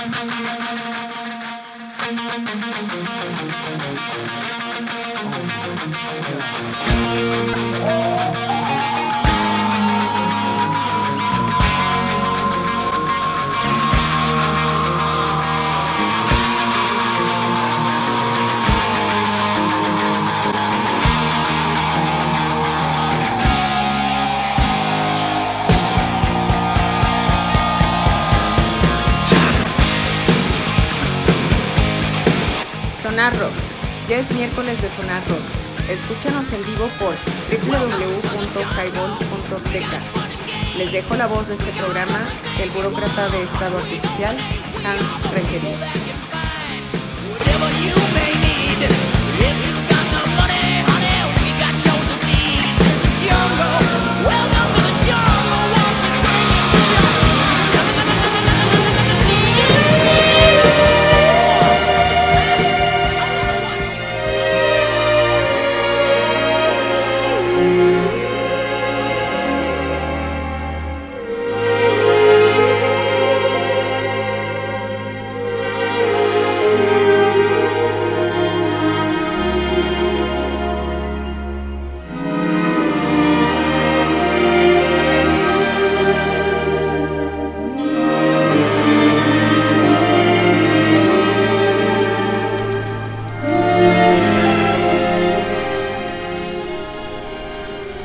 Thank you. Ya es miércoles de Sonar Rock. Escúchanos en vivo por www.highball.tk. Les dejo la voz de este programa, el burócrata de Estado Artificial, Hans Reckedy.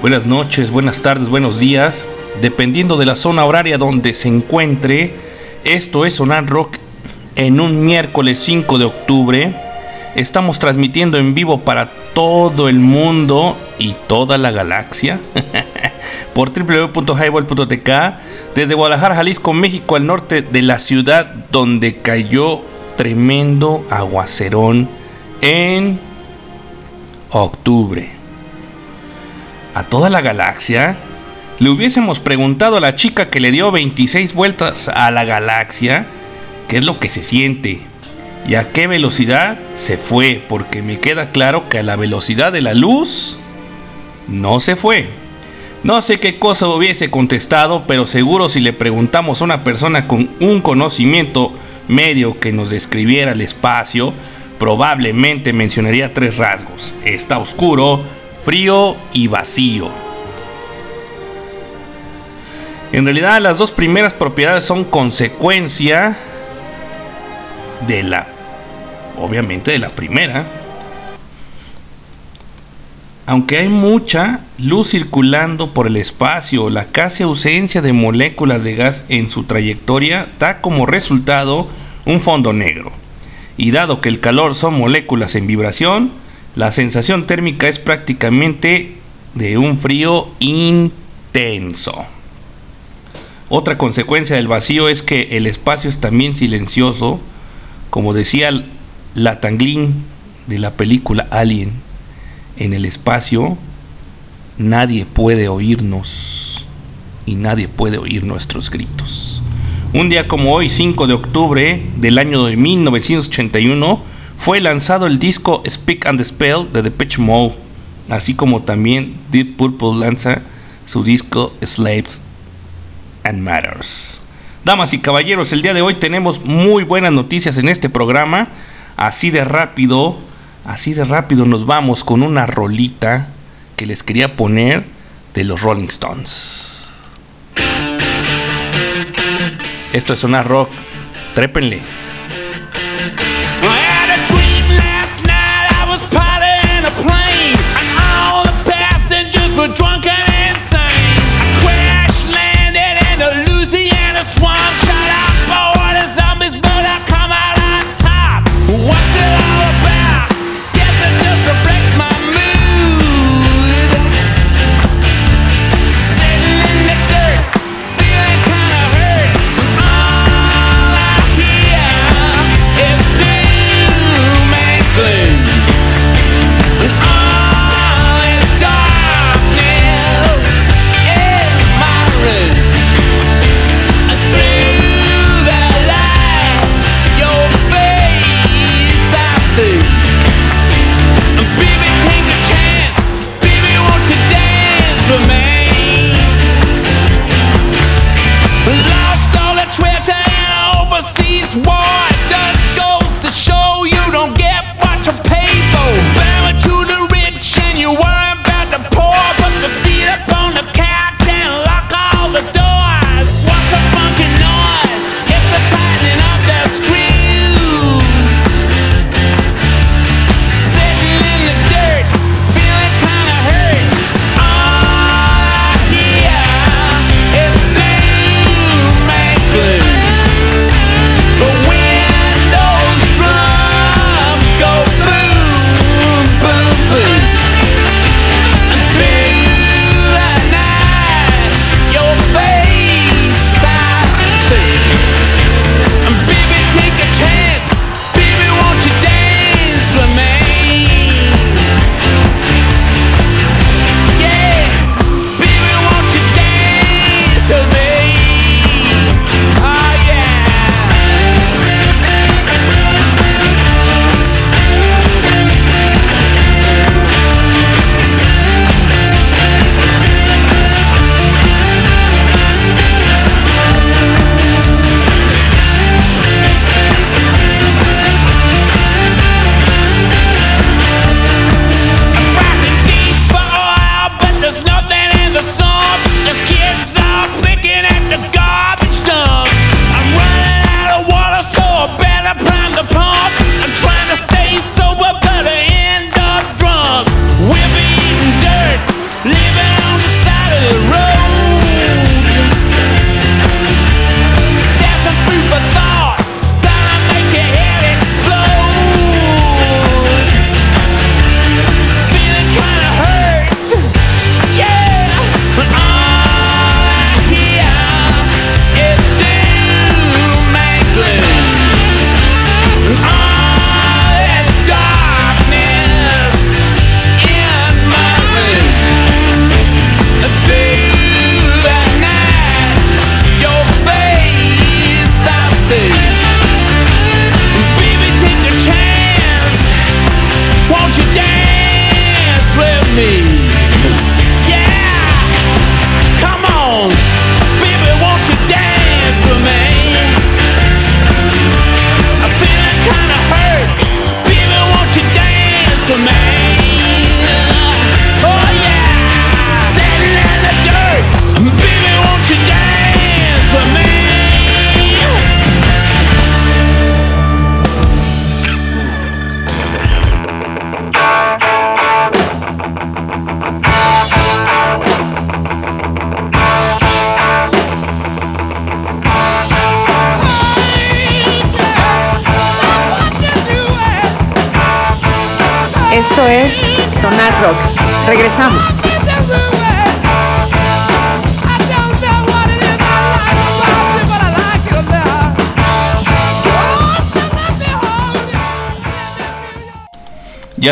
Buenas noches, buenas tardes, buenos días, dependiendo de la zona horaria donde se encuentre. Esto es Sonar Rock en un miércoles 5 de octubre. Estamos transmitiendo en vivo para todo el mundo y toda la galaxia por www.highball.tk desde Guadalajara, Jalisco, México, al norte de la ciudad donde cayó tremendo aguacerón en octubre a toda la galaxia? Le hubiésemos preguntado a la chica que le dio 26 vueltas a la galaxia qué es lo que se siente y a qué velocidad se fue, porque me queda claro que a la velocidad de la luz no se fue. No sé qué cosa hubiese contestado, pero seguro si le preguntamos a una persona con un conocimiento medio que nos describiera el espacio, probablemente mencionaría tres rasgos. Está oscuro, frío y vacío. En realidad las dos primeras propiedades son consecuencia de la, obviamente de la primera. Aunque hay mucha luz circulando por el espacio, la casi ausencia de moléculas de gas en su trayectoria da como resultado un fondo negro. Y dado que el calor son moléculas en vibración, la sensación térmica es prácticamente de un frío intenso. Otra consecuencia del vacío es que el espacio es también silencioso, como decía la Tanglin de la película Alien. En el espacio nadie puede oírnos y nadie puede oír nuestros gritos. Un día como hoy, 5 de octubre del año de 1981, fue lanzado el disco Speak and Spell de Depeche Mode, así como también Deep Purple lanza su disco Slaves and Matters. Damas y caballeros, el día de hoy tenemos muy buenas noticias en este programa. Así de rápido, así de rápido nos vamos con una rolita que les quería poner de los Rolling Stones. Esto es una rock, trépenle.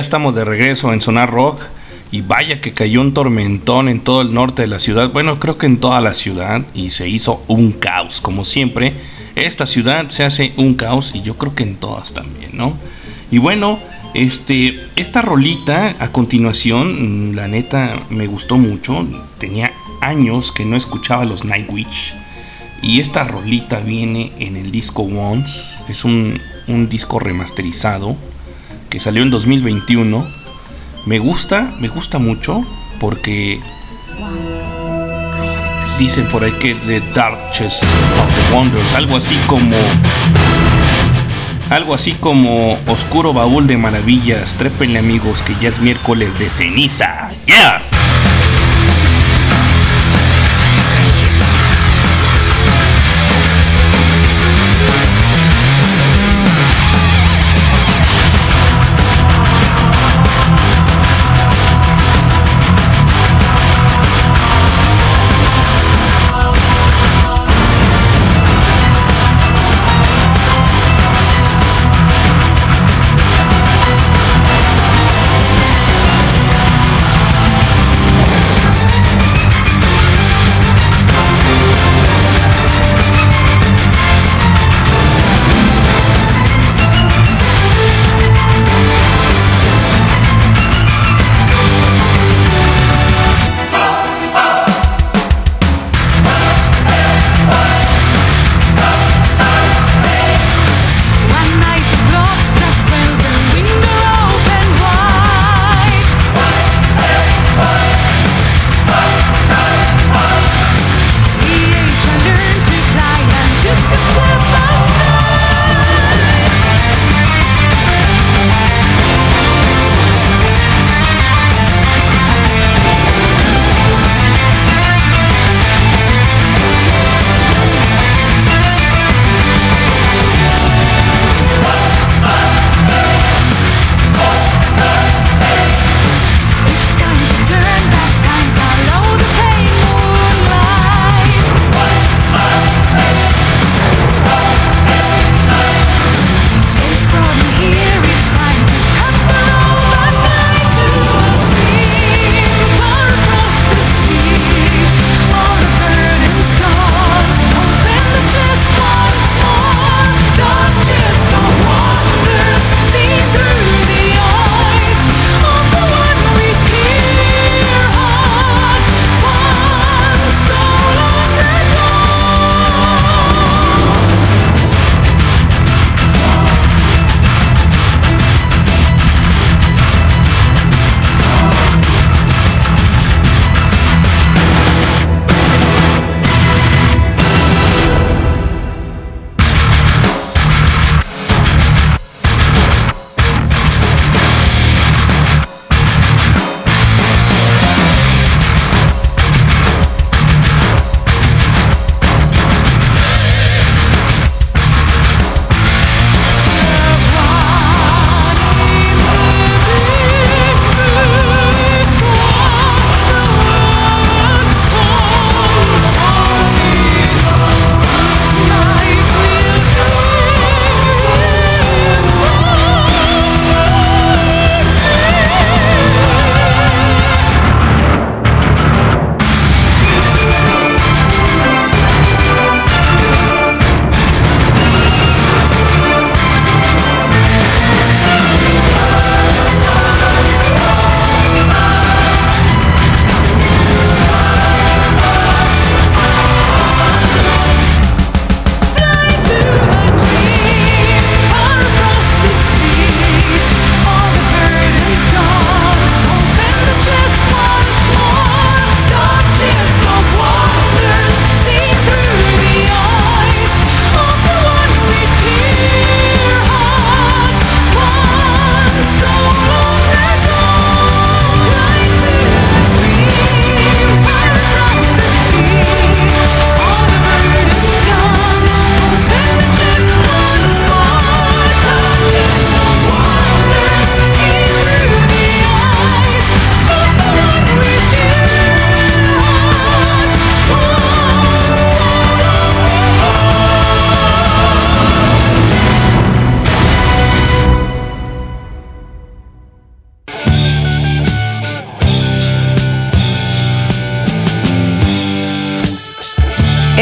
Estamos de regreso en Sonar Rock y vaya que cayó un tormentón en todo el norte de la ciudad. Bueno, creo que en toda la ciudad y se hizo un caos, como siempre. Esta ciudad se hace un caos y yo creo que en todas también, ¿no? Y bueno, este, esta rolita a continuación, mm, la neta me gustó mucho. Tenía años que no escuchaba los Nightwish. Y esta rolita viene en el disco Once. Es un, un disco remasterizado que salió en 2021. Me gusta, me gusta mucho porque dicen por ahí que es de Dark Chess of the Wonders, algo así como algo así como Oscuro Baúl de Maravillas. Trépenle amigos que ya es miércoles de ceniza. ¡Yeah!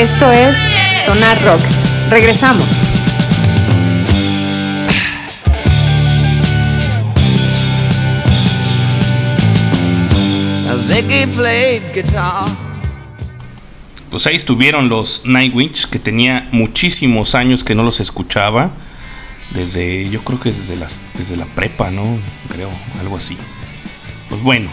Esto es Sonar Rock. Regresamos. Pues ahí estuvieron los Nightwitch, que tenía muchísimos años que no los escuchaba. Desde, yo creo que desde, las, desde la prepa, ¿no? Creo, algo así. Pues bueno.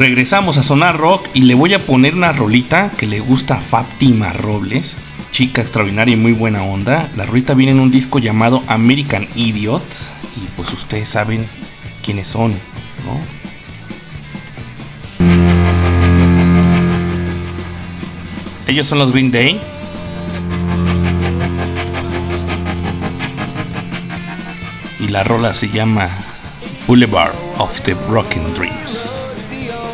Regresamos a Sonar Rock y le voy a poner una rolita que le gusta a Fátima Robles. Chica extraordinaria y muy buena onda. La rolita viene en un disco llamado American Idiot. Y pues ustedes saben quiénes son, ¿no? Ellos son los Green Day. Y la rola se llama Boulevard of the Broken Dreams.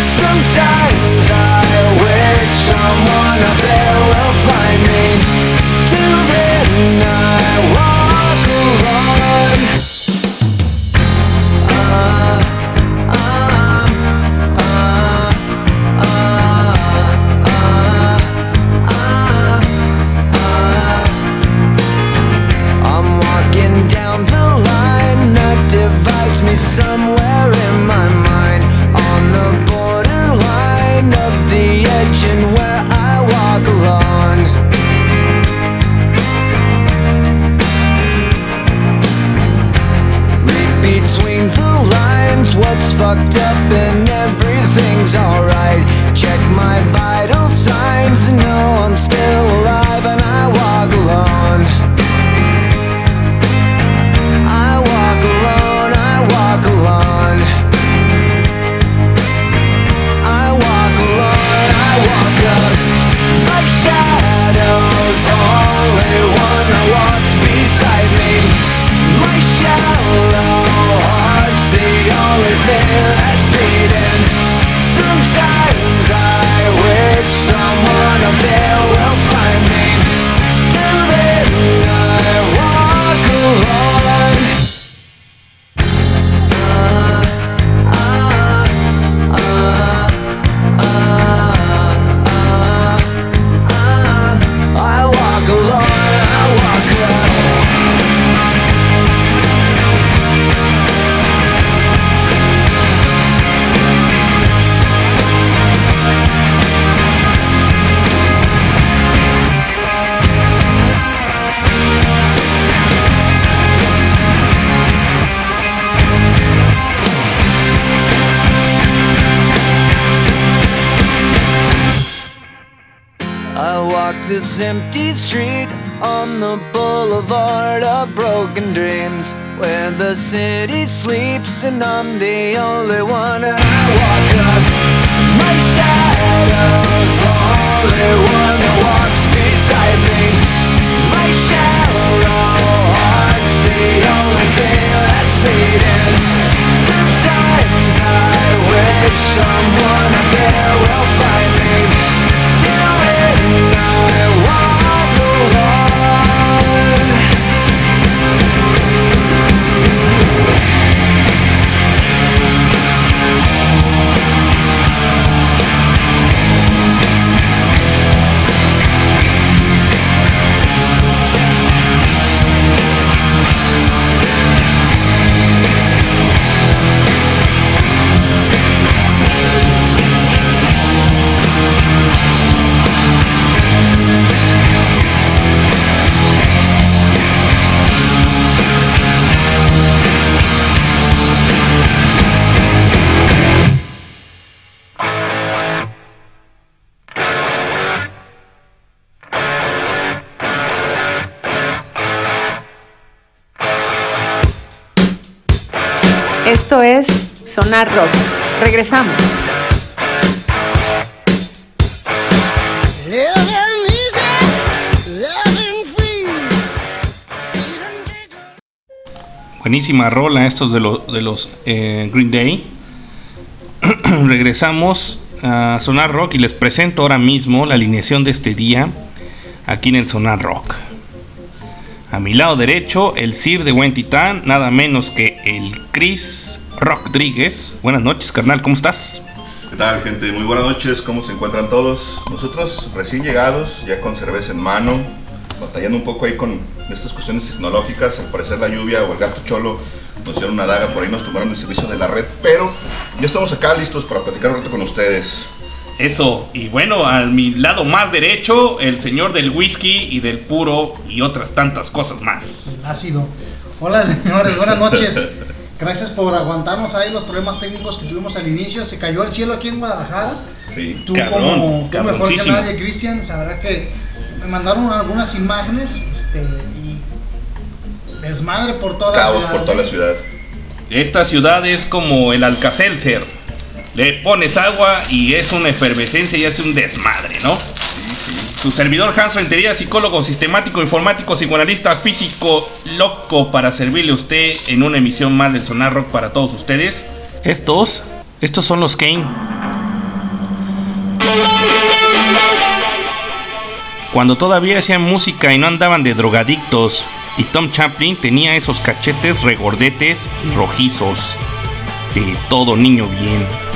Sometimes I Sonar Rock. Regresamos. Buenísima rola estos de, de los eh, Green Day. Regresamos a Sonar Rock y les presento ahora mismo la alineación de este día aquí en el Sonar Rock. A mi lado derecho, el Sir de Buen Titán, nada menos que el Chris Rodríguez. Buenas noches, carnal, ¿cómo estás? ¿Qué tal, gente? Muy buenas noches, ¿cómo se encuentran todos? Nosotros recién llegados, ya con cerveza en mano, batallando un poco ahí con estas cuestiones tecnológicas, al parecer la lluvia o el gato cholo nos hicieron una daga, por ahí nos tomaron el servicio de la red, pero ya estamos acá listos para platicar un rato con ustedes. Eso, y bueno, a mi lado más derecho, el señor del whisky y del puro y otras tantas cosas más. Ácido. Hola señores, buenas noches. Gracias por aguantarnos ahí los problemas técnicos que tuvimos al inicio. Se cayó el cielo aquí en Guadalajara. Sí. Tú como tú mejor que nadie, Cristian, sabrá que me mandaron algunas imágenes este, y desmadre por toda la ciudad. por toda la ciudad. Esta ciudad es como el Alcacelser. Le pones agua y es una efervescencia y hace un desmadre, ¿no? Su servidor Hans Rentería, psicólogo sistemático, informático, psicoanalista, físico, loco para servirle a usted en una emisión más del Sonar Rock para todos ustedes. Estos, estos son los Kane. Cuando todavía hacían música y no andaban de drogadictos, y Tom Chaplin tenía esos cachetes regordetes y rojizos de todo niño bien.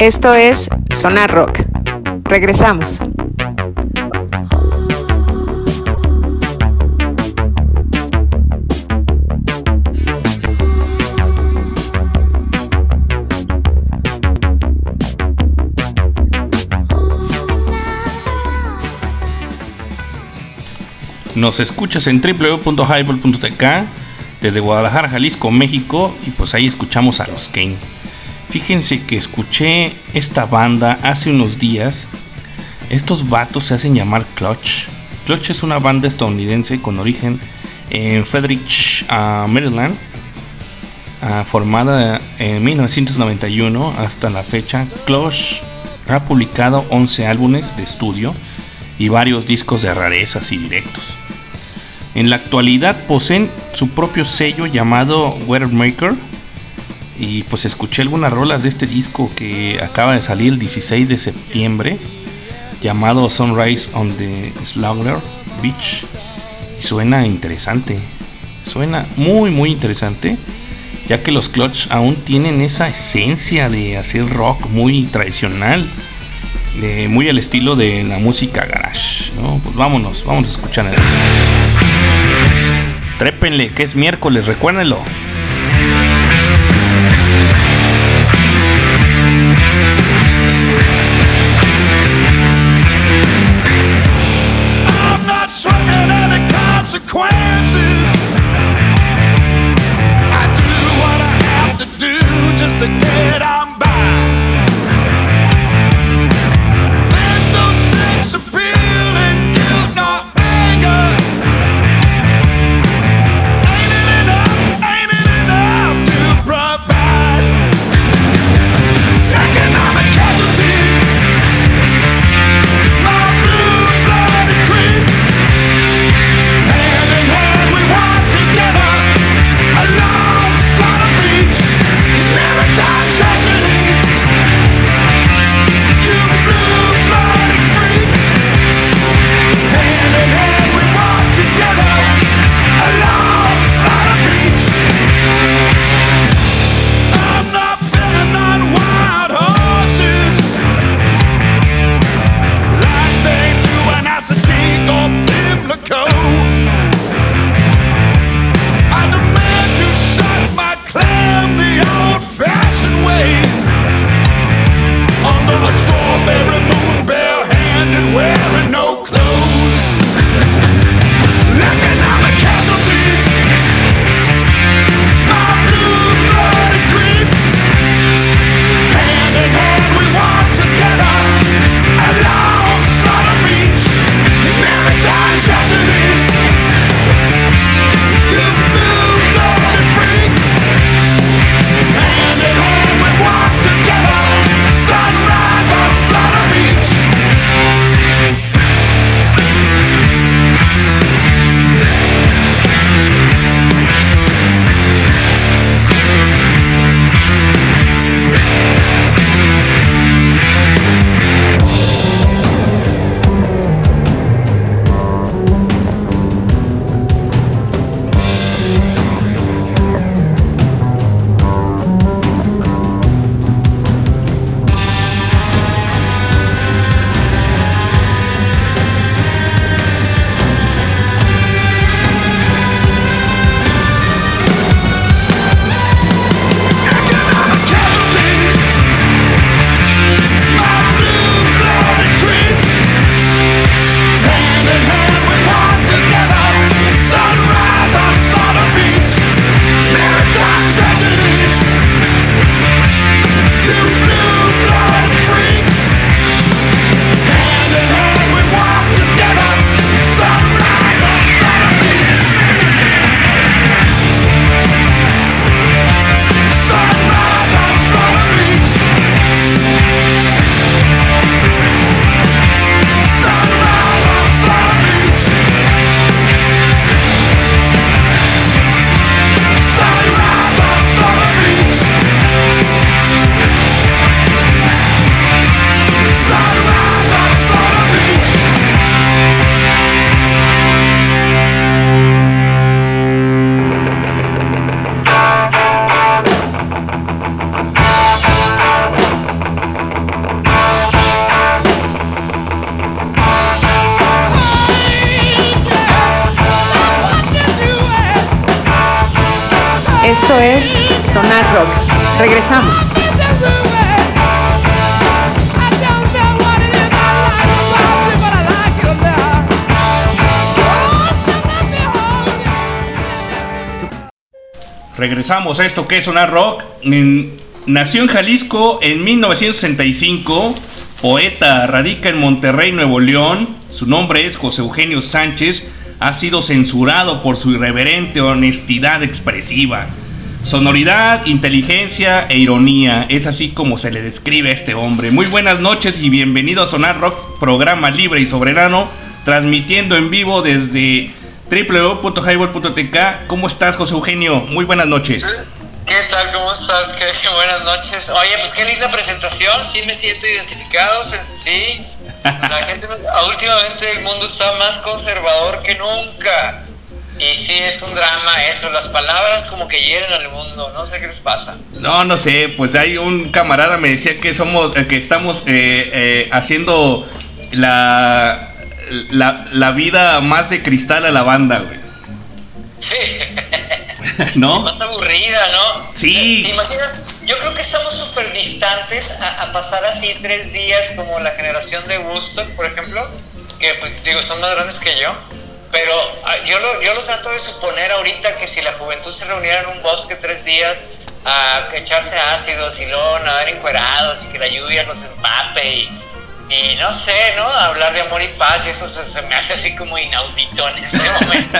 Esto es Sonar Rock. Regresamos. Nos escuchas en www.highball.tk desde Guadalajara, Jalisco, México. Y pues ahí escuchamos a los Kane. Fíjense que escuché esta banda hace unos días. Estos vatos se hacen llamar Clutch. Clutch es una banda estadounidense con origen en Frederick, ah, Maryland. Ah, formada en 1991 hasta la fecha. Clutch ha publicado 11 álbumes de estudio y varios discos de rarezas y directos. En la actualidad poseen su propio sello llamado Weathermaker y pues escuché algunas rolas de este disco que acaba de salir el 16 de septiembre llamado Sunrise on the Slaughter Beach y suena interesante, suena muy muy interesante ya que los Clutch aún tienen esa esencia de hacer rock muy tradicional muy al estilo de la música garage. Pues vámonos, vamos a escuchar el Trépenle, que es miércoles, recuérdenlo. A esto que es Sonar Rock. nació en Jalisco en 1965, poeta, radica en Monterrey, Nuevo León. Su nombre es José Eugenio Sánchez. Ha sido censurado por su irreverente honestidad expresiva. Sonoridad, inteligencia e ironía, es así como se le describe a este hombre. Muy buenas noches y bienvenido a Sonar Rock, programa libre y soberano, transmitiendo en vivo desde www.highball.tk. ¿Cómo estás, José Eugenio? Muy buenas noches. ¿Qué tal? ¿Cómo estás? Qué, buenas noches. Oye, pues qué linda presentación. Sí me siento identificado. Sí. La gente, últimamente el mundo está más conservador que nunca. Y sí, es un drama eso, las palabras como que hieren al mundo, no sé qué les pasa. No, no sé, pues hay un camarada me decía que somos, que estamos eh, eh, haciendo la la, la vida más de cristal a la banda, güey. Sí. ¿No? Más aburrida, ¿no? Sí. ¿Te imaginas? Yo creo que estamos súper distantes a, pasar así tres días como la generación de Woodstock, por ejemplo, que pues, digo, son más grandes que yo. Pero ah, yo lo, yo lo trato de suponer ahorita que si la juventud se reuniera en un bosque tres días a echarse ácidos y luego nadar encuerados y que la lluvia los empape y y no sé, ¿no? Hablar de amor y paz, y eso se, me hace así como inaudito en este momento.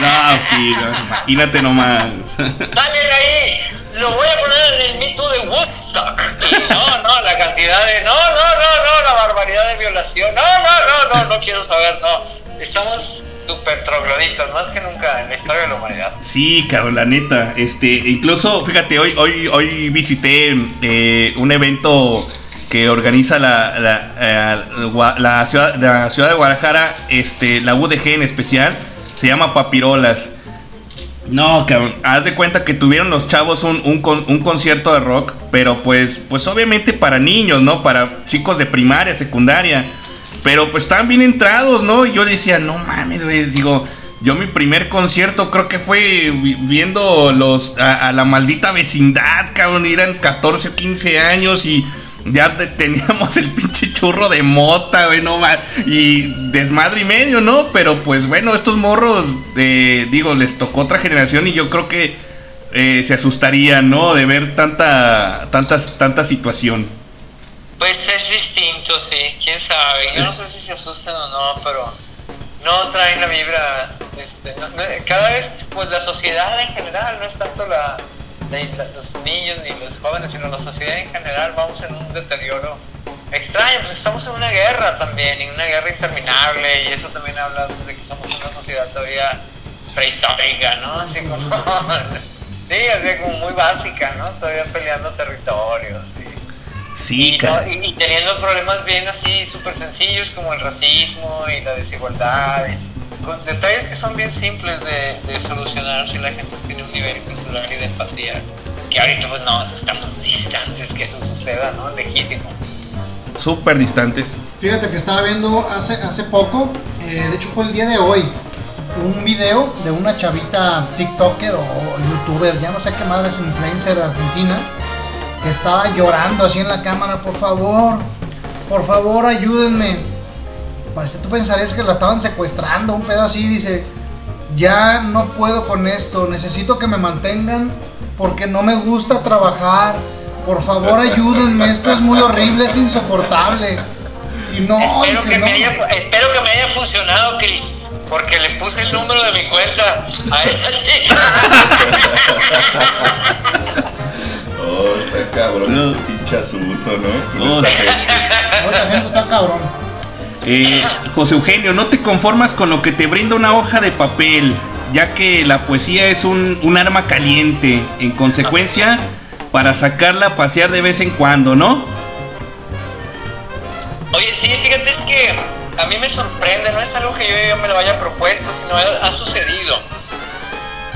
no, sí, imagínate nomás. También ahí, lo voy a poner en el mito de Woodstock. Y no, no, la cantidad de. No, no, no, no, la barbaridad de violación. No, no, no, no, no quiero saber, no. Estamos súper trogloditos, más que nunca en la historia de la humanidad. Sí, cabrón, la neta. Este, incluso, fíjate, hoy, hoy, hoy visité eh, un evento que organiza la, eh, la, ciudad, la ciudad de Guadalajara, este, la UDG en especial, se llama Papirolas. No, cabrón, haz de cuenta que tuvieron los chavos un, un, un, concierto de rock, pero pues, pues obviamente para niños, ¿no? Para chicos de primaria, secundaria. Pero pues estaban bien entrados, ¿no? Y yo decía, no mames, güey, digo, yo mi primer concierto creo que fue viendo los a, a la maldita vecindad, cabrón, eran 14 o 15 años y ya teníamos el pinche churro de mota, güey, no Y desmadre y medio, ¿no? Pero pues bueno, estos morros, eh, digo, les tocó otra generación y yo creo que eh, se asustarían, ¿no? De ver tanta, tantas, tanta situación. Pues es distinto, sí, quién sabe. Yo no sé si se asustan o no, pero no traen la vibra. Este, cada vez, pues la sociedad en general, no es tanto la los niños ni los jóvenes, sino la sociedad en general, vamos en un deterioro extraño. Pues estamos en una guerra también, en una guerra interminable, y eso también habla de que somos una sociedad todavía prehistórica, ¿no? Así como, sí, así como muy básica, ¿no? Todavía peleando territorios. Sí, y, y, teniendo problemas bien así súper sencillos como el racismo y la desigualdad. Con detalles que son bien simples de, de solucionar si la gente tiene un nivel y de empatía. Que ahorita pues no, estamos distantes que eso suceda, ¿no? Lejísimo. Súper distantes. Fíjate que estaba viendo hace, hace poco, eh, de hecho fue el día de hoy, un video de una chavita TikToker o youtuber, ya no sé qué madre es influencer argentina, que estaba llorando así en la cámara, por favor, por favor ayúdenme. Parece, tú pensarías que la estaban secuestrando, un pedo así, dice, ya no puedo con esto, necesito que me mantengan porque no me gusta trabajar. Por favor ayúdenme, esto es muy horrible, es insoportable. Y no, espero, que, Me haya, espero que me haya funcionado, Chris, porque le puse el número de mi cuenta a esa chica. oh, está cabrón, no. este pinche asunto, ¿no? Esta gente está cabrón. Eh, José Eugenio, no te conformas con lo que te brinda una hoja de papel, ya que la poesía es un, arma caliente. En consecuencia, para sacarla a pasear de vez en cuando, ¿no? Oye, sí, fíjate, es que a mí me sorprende, no es algo que yo, me lo haya propuesto, sino ha sucedido.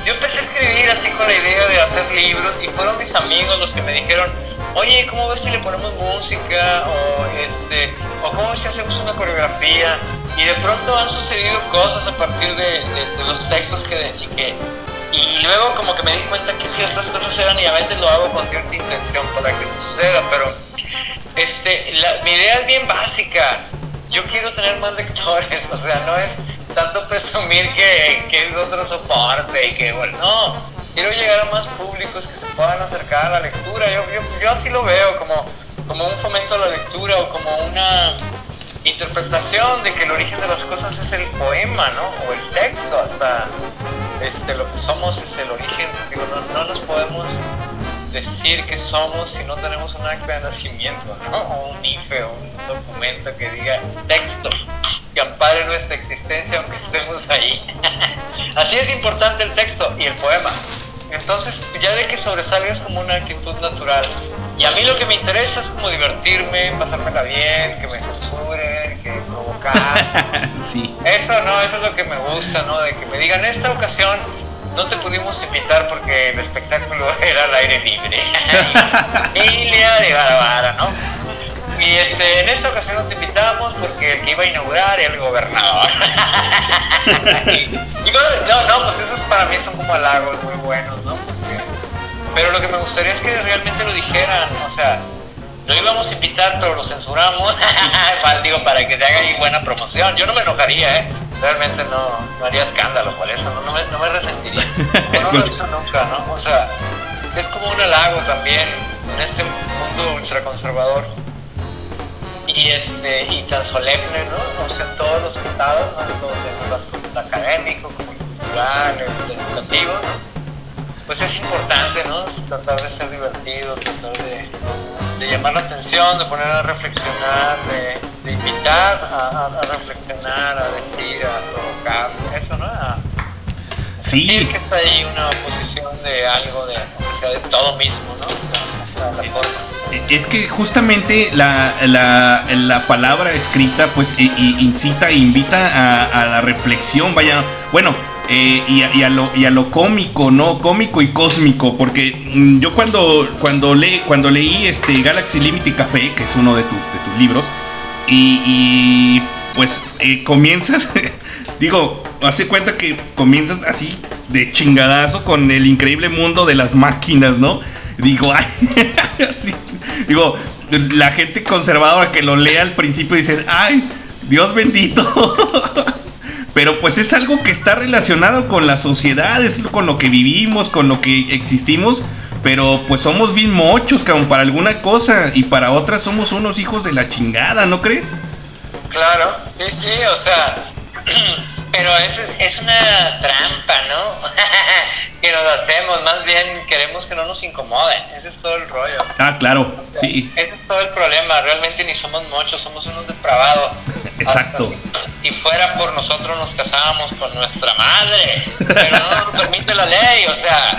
Yo empecé a escribir así con la idea de hacer libros y fueron mis amigos los que me dijeron, oye, ¿cómo ves si le ponemos música? O, este, o ¿cómo ves si hacemos una coreografía? Y de pronto han sucedido cosas a partir de, los textos que, que... Y luego como que me di cuenta que ciertas cosas eran y a veces lo hago con cierta intención para que eso suceda, pero este, mi idea es bien básica. Yo quiero tener más lectores, o sea, no es tanto presumir que, que es otro soporte y que, bueno, no quiero llegar a más públicos que se puedan acercar a la lectura. Yo, yo, yo así lo veo, como, como un fomento a la lectura o como una interpretación de que el origen de las cosas es el poema, ¿no? O el texto, hasta este, lo que somos es el origen. Digo, no, no nos podemos decir que somos si no tenemos un acta de nacimiento, ¿no? O un IFE un documento que diga texto que ampare nuestra existencia aunque estemos ahí. Así es importante el texto y el poema. Entonces, ya de que sobresalga como una actitud natural. Y a mí lo que me interesa es como divertirme, pasármela bien, que me censuren, que provocar. sí. Eso no, eso es lo que me gusta, ¿no? De que me digan, esta ocasión no te pudimos invitar porque el espectáculo era al aire libre. Familia de Barbara, ¿no? Y este, en esta ocasión no te invitamos porque el que iba a inaugurar era el gobernador. y, no, no, pues esos para mí son como halagos muy buenos, ¿no? pero lo que me gustaría es que realmente lo dijeran, o sea, lo íbamos a invitar, pero lo censuramos, digo, para que se haga ahí buena promoción. Yo no me enojaría, ¿eh? Realmente no, haría escándalo por eso, no, me, no me resentiría. No, lo he pues hecho nunca, ¿no? O sea, es como un halago también en este mundo ultraconservador y este y tan solemne, ¿no? O sea, en todos los estados. Tanto el académico como cultural, educativo, pues es importante, ¿no? Tratar de ser divertido, tratar de, llamar la atención, de poner a reflexionar, de, invitar a, reflexionar, a decir, a provocar, eso, ¿no? A, sí. sentir que está ahí una oposición de algo, de, o sea, de todo mismo, ¿no? O sea, la forma. Es que justamente la, la, la palabra escrita pues incita e invita a, a la reflexión, vaya, bueno, eh, y, a, lo, y, a, lo, cómico, ¿no? Cómico y cósmico, porque mm, yo cuando, cuando, le, cuando leí este Galaxy Limit Café, que es uno de tus, de tus libros, y, pues eh, comienzas, digo, hace cuenta que comienzas así de chingadazo con el increíble mundo de las máquinas, ¿no? Digo, ay, digo, la gente conservadora que lo lea al principio dice, ay, Dios bendito. pero pues es algo que está relacionado con la sociedad, es con lo que vivimos, con lo que existimos, pero pues somos bien mochos, cabrón, para alguna cosa y para otras somos unos hijos de la chingada, ¿no crees? Claro, sí, sí, o sea, pero es, es una trampa, ¿no? que nos hacemos, más bien queremos que no nos incomoden, ese es todo el rollo. Ah, claro, sí. Ese es todo el problema, realmente ni somos mochos, somos unos depravados. Exacto. Si, fuera por nosotros nos casábamos con nuestra madre, pero no nos permite la ley, o sea.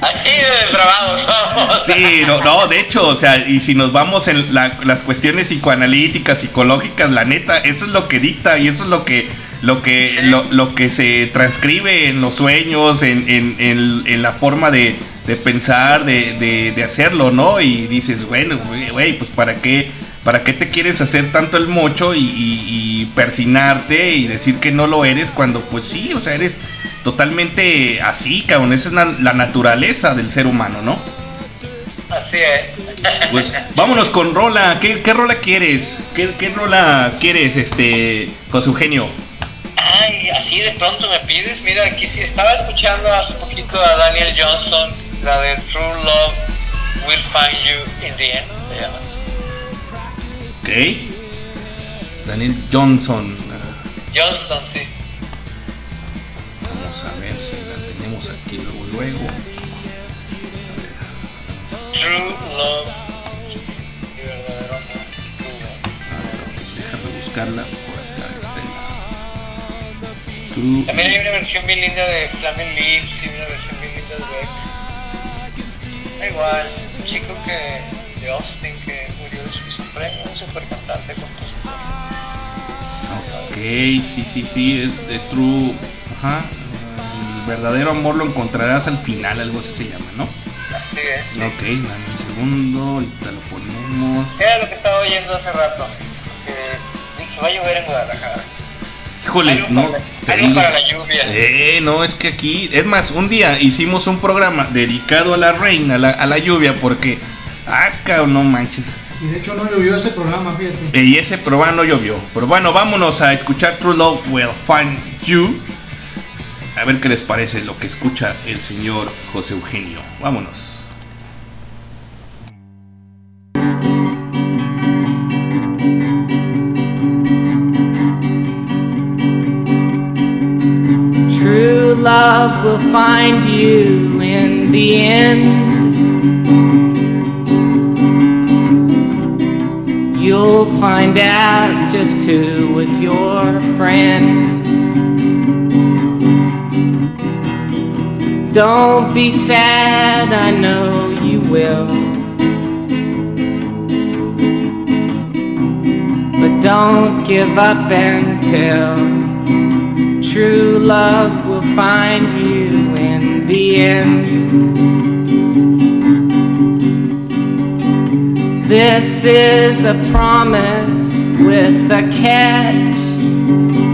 así de depravados somos. Sí, no, no, de hecho, o sea, y si nos vamos en las cuestiones psicoanalíticas, psicológicas, la neta, eso es lo que dicta y eso es lo que lo que lo, que se transcribe en los sueños, en, en, en, la forma de, de pensar, de, de, hacerlo, ¿no? Y dices, bueno, güey, pues para qué ¿Para qué te quieres hacer tanto el mocho y, persinarte y decir que no lo eres cuando pues sí, o sea, eres totalmente así, cabrón? Esa es la, naturaleza del ser humano, ¿no? Así es. Pues vámonos con Rola. ¿Qué, rola quieres? ¿Qué, ¿Qué, rola quieres, este, José Eugenio? Ay, así de pronto me pides. Mira, aquí sí estaba escuchando hace poquito a Daniel Johnson, la de True Love Will Find You in the End. Ok. Daniel Johnson. Johnston, sí. Vamos a ver si la tenemos aquí luego, luego. True Love. Déjame buscarla por acá. Este. True. También hay una versión bien linda de Flaming Lips y una versión bien linda de Beck. Da igual, es un chico que de Austin que esquizofrenia, un super cantante, compositor. Ok, sí, sí, sí, es de True. Ajá. El verdadero amor lo encontrarás al final, algo así se llama, ¿no? Así es. Ok, dame un segundo, ahorita lo ponemos. Era lo que estaba oyendo hace rato. Que dije, va a llover en Guadalajara. Híjole, no. Algo para la lluvia. Eh, no, es que aquí, es más, un día hicimos un programa dedicado a la reina, a la, a la lluvia, porque Acá o no manches. Y de hecho no llovió ese programa, fíjate. Y ese programa no llovió. Pero bueno, vámonos a escuchar True Love Will Find You. A ver qué les parece lo que escucha el señor José Eugenio. Vámonos. True love will find you in the end. You'll find out just who was your friend. Don't be sad, I know you will. But don't give up until true love will find you in the end. This is a promise with a catch.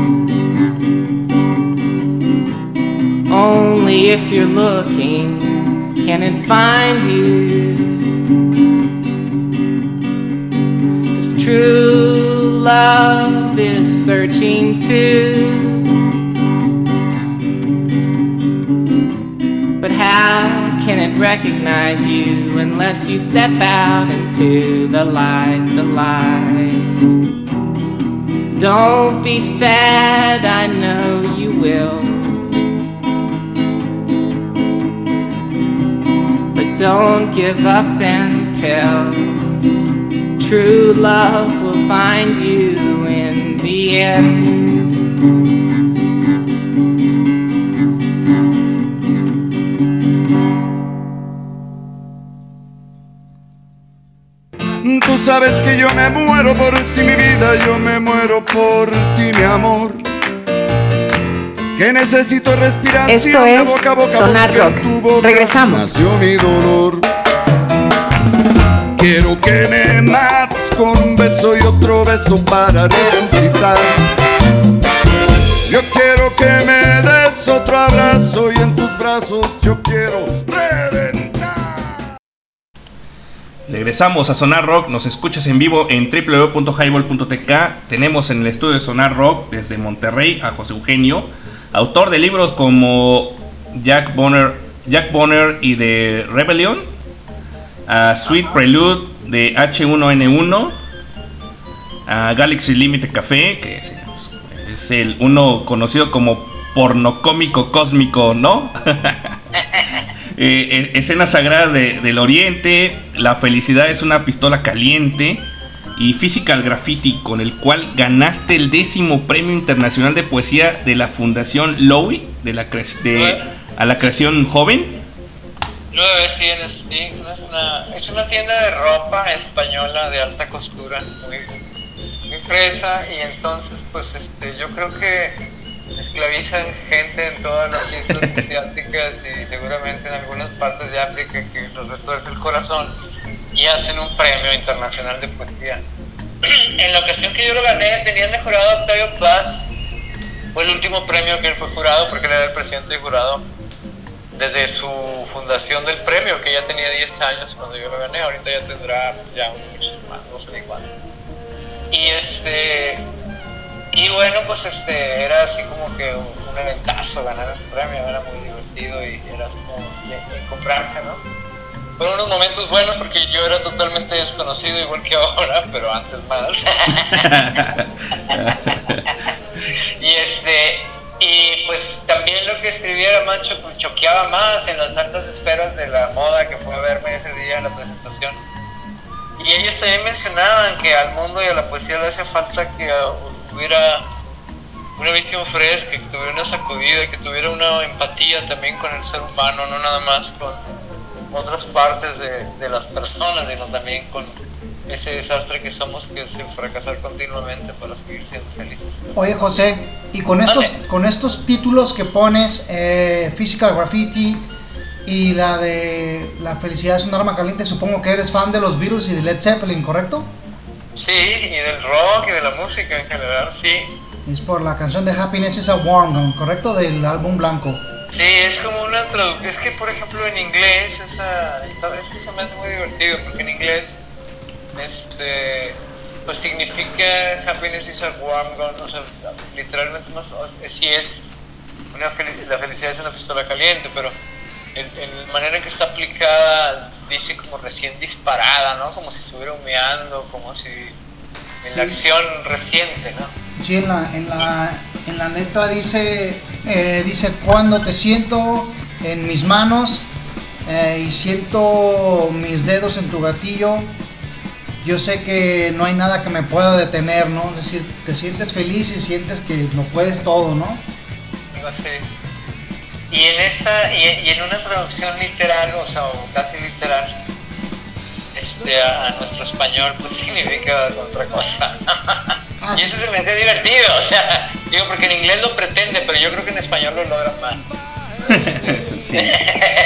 Only if you're looking can it find you. Cause true love is searching too. But how can it recognize you unless you step out into the light, the light? Don't be sad, I know you will. Don't give up until true love will find you in the end. Tú sabes que yo me muero por ti, mi vida, yo me muero por ti, mi amor. Que necesito respiración Esto de es boca a boca Sonar Rock. tu boca Regresamos. Nació mi dolor. Quiero que me mates con un beso y otro beso para resucitar. Yo quiero que me des otro abrazo y en tus brazos yo quiero reventar. Regresamos a Sonar Rock, nos escuchas en vivo en www.highball.tk. Tenemos en el estudio de Sonar Rock desde Monterrey a José Eugenio, autor de libros como Jack Bonner, Jack y de Rebellion, a Sweet Prelude de H1N1, a Galaxy Limited Café, que es, es el uno conocido como pornocómico cósmico, ¿no? Eh, eh, escenas sagradas de- del oriente, La felicidad es una pistola caliente y Physical Graffiti, con el cual ganaste el décimo premio internacional de poesía de la Fundación Lowy de la cre- de, a la creación joven. Nueve tienes, sí, es una, es una tienda de ropa española de alta costura, muy, muy fresa, y entonces pues este, yo creo que esclavizan gente en todas las islas asiáticas y seguramente en algunas partes de África que los retuerce el corazón y hacen un premio internacional de poesía. en la ocasión que yo lo gané tenían de jurado Octavio Paz, fue el último premio que él fue jurado porque él era el presidente de jurado desde su fundación del premio, que ya tenía 10 años cuando yo lo gané, ahorita ya tendrá ya muchos más, no sé ni. Y este y bueno pues este era así como que un, un eventazo ganar ese premio, era muy divertido y era como de comprarse, ¿no? Fueron unos momentos buenos porque yo era totalmente desconocido igual que ahora, pero antes más. y este y pues también lo que escribía era más cho- choqueaba más en las altas esferas de la moda que fue a verme ese día en la presentación. Y ellos también mencionaban que al mundo y a la poesía le hace falta que hubiera una visión fresca, que tuviera una sacudida, que tuviera una empatía también con el ser humano, no nada más con otras partes de, de las personas, sino también con ese desastre que somos, que es el fracasar continuamente para seguir siendo felices. Oye José, y con estos, con estos títulos que pones, eh, Physical Graffiti y la de La felicidad es un arma caliente, supongo que eres fan de los Beatles y de Led Zeppelin, ¿correcto? Sí, y del rock y de la música en general, sí. Es por la canción de Happiness is a Warm Gun, ¿correcto? Del álbum blanco. Sí, es como una traducción. Es que, por ejemplo, en inglés, esa, vez que se me hace muy divertido, porque en inglés, este, pues significa happiness is a warm gun, o sea, literalmente, no, sí es una fel- la felicidad es una pistola caliente, pero en, en la manera en que está aplicada dice como recién disparada, ¿no? Como si estuviera humeando, como si en Sí. la acción reciente, ¿no? Sí, en la, en la, en la letra dice, eh, dice, cuando te siento en mis manos eh, y siento mis dedos en tu gatillo, yo sé que no hay nada que me pueda detener, ¿no? Es decir, te sientes feliz y sientes que lo puedes todo, ¿no? Algo así. Y en esta, y, en una traducción literal, o sea, o casi literal, este, a nuestro español, pues significa otra cosa. Y eso se me hace divertido, o sea, digo, porque en inglés lo pretende, pero yo creo que en español lo logra más. Sí,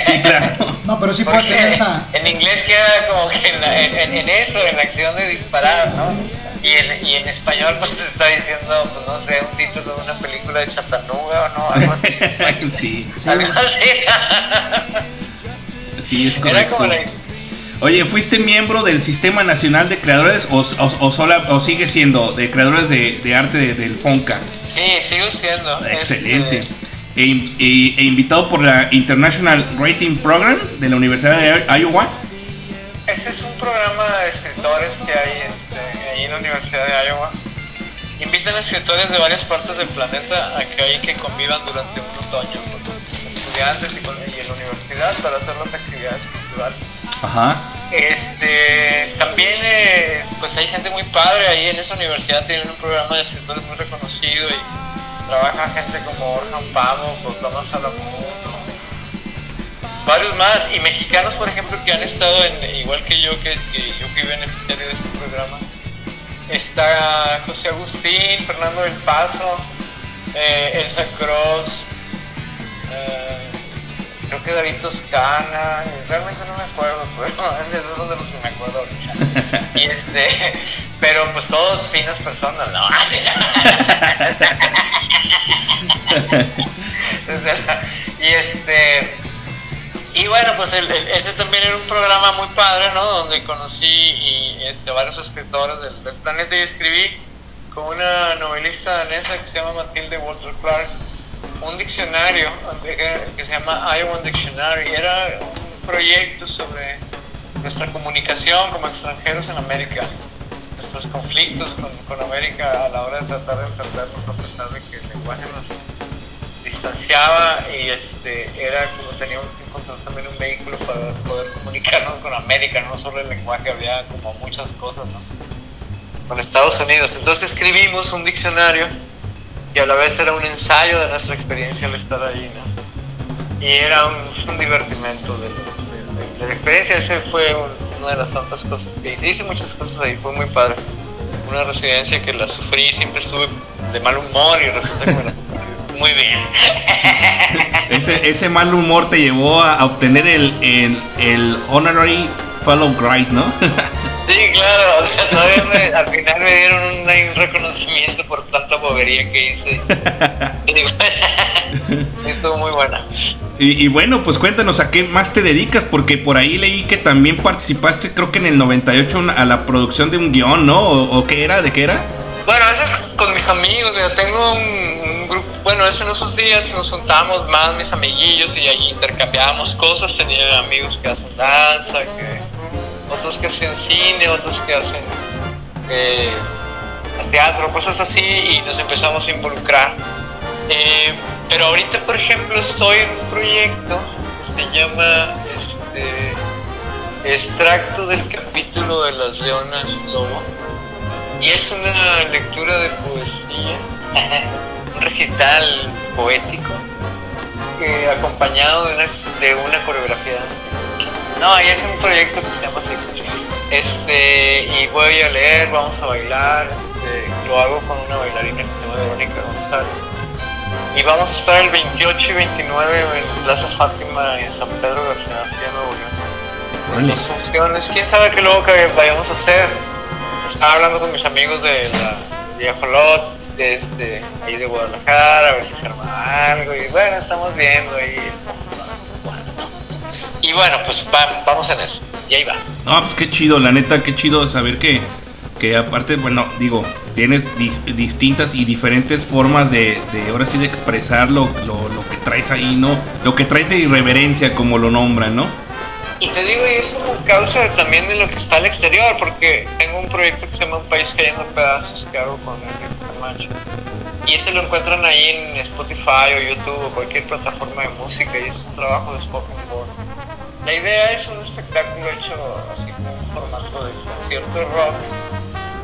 sí, claro. No, pero sí puede Porque tener esa... en inglés queda como que en, la- en- en- en eso, en la acción de disparar, ¿no? Y en, y en español pues se está diciendo, pues no sé, un título de una película de Chattanooga o no, algo así. Sí, Algo así. sí, es Era como la... Oye, ¿fuiste miembro del Sistema Nacional de Creadores o, o, o sola- o sigue siendo de creadores de, de arte de- del FONCA? Sí, sigo siendo. Excelente. este, E, in- e- e invitado por la International Rating Program de la Universidad de Iowa. Este es un programa de escritores que hay este, ahí en la Universidad de Iowa. Invitan a escritores de varias partes del planeta a que ahí que convivan durante un otoño con los estudiantes y, con, y en la universidad para hacer las actividades culturales. Ajá. Este, también eh, pues hay gente muy padre ahí en esa universidad, tienen un programa de escritores muy reconocido y trabaja gente como Orhan Pamuk o Tomás Salamundo, varios más, y mexicanos por ejemplo que han estado en, igual que yo, que, yo fui beneficiario de este programa, está José Agustín, Fernando del Paso, eh, Elsa Cross, eh, creo que David Toscana, realmente no me acuerdo, pero esos son de los que me acuerdo ahorita. Y este, pero pues todos finas personas, ¿no? Y este, y bueno, pues ese también era un programa muy padre, ¿no? Donde conocí y, este, varios escritores del, del planeta y escribí con una novelista danesa que se llama Matilde Walter Clark un diccionario eh, que, se llama Iowa Dictionary. Era un proyecto sobre nuestra comunicación como extranjeros en América, nuestros conflictos con, con América a la hora de tratar de entendernos a pesar de que el lenguaje nos distanciaba y este era como teníamos que encontrar también un vehículo para poder comunicarnos con América, no solo el lenguaje, había como muchas cosas, ¿no? Con Estados Unidos. Entonces escribimos un diccionario y a la vez era un ensayo de nuestra experiencia al estar ahí, ¿no? Y era un, divertimento de, la experiencia, ese fue un- una de las tantas cosas que hice. Hice muchas cosas ahí, fue muy padre. Una residencia que la sufrí, siempre estuve de mal humor y resulta que muy bien. Ese, ese mal humor te llevó a obtener el, el, el Honorary Fellow Grade, ¿no? Sí, claro, o sea, todavía me- al final me dieron un, reconocimiento por tanta bobería que hice. Estuvo muy buena. y, y bueno, pues cuéntanos a qué más te dedicas, porque por ahí leí que también participaste, creo que en el 98, una- a la producción de un guion, ¿no? ¿O, o qué era? ¿De qué era? Bueno, a veces con mis amigos, tengo un, un grupo, bueno, es en esos días nos juntamos más mis amiguillos y ahí intercambiábamos cosas, tenía amigos que hacen danza, que otros que hacen cine, otros que hacen eh, teatro, cosas así y nos empezamos a involucrar. Eh, pero ahorita, por ejemplo, estoy en un proyecto que se llama este, Extracto del capítulo de las Leonas Lobo. Y es una lectura de poesía, un recital poético, acompañado de una, de una coreografía. No, y es un proyecto que se llama. Este, y voy a leer, vamos a bailar, este, lo hago con una bailarina que se llama Verónica González. Y vamos a estar el 28 y 29 en Plaza Fátima en San Pedro García Nuevo León. Órale. Dos funciones, quién sabe qué luego que vayamos a hacer. Estaba hablando con mis amigos de la de Ajolot, de este, ahí de Guadalajara, a ver si se arma algo. Y bueno, estamos viendo ahí. Y bueno, pues va- vamos en eso. Y ahí va. No, pues qué chido, la neta, qué chido saber que, que aparte, bueno, digo, tienes distintas y diferentes formas de, de, ahora sí, de expresar lo, lo, lo, que traes ahí, ¿no? Lo que traes de irreverencia, como lo nombran, ¿no? Y te digo, y eso causa también de lo que está al exterior, porque tengo un proyecto que se llama Un País Cayendo Pedazos que hago con Enrique Camacho. Y ese lo encuentran ahí en Spotify o YouTube o cualquier plataforma de música y es un trabajo de spoken word. La idea es un espectáculo hecho así como un formato de concierto rock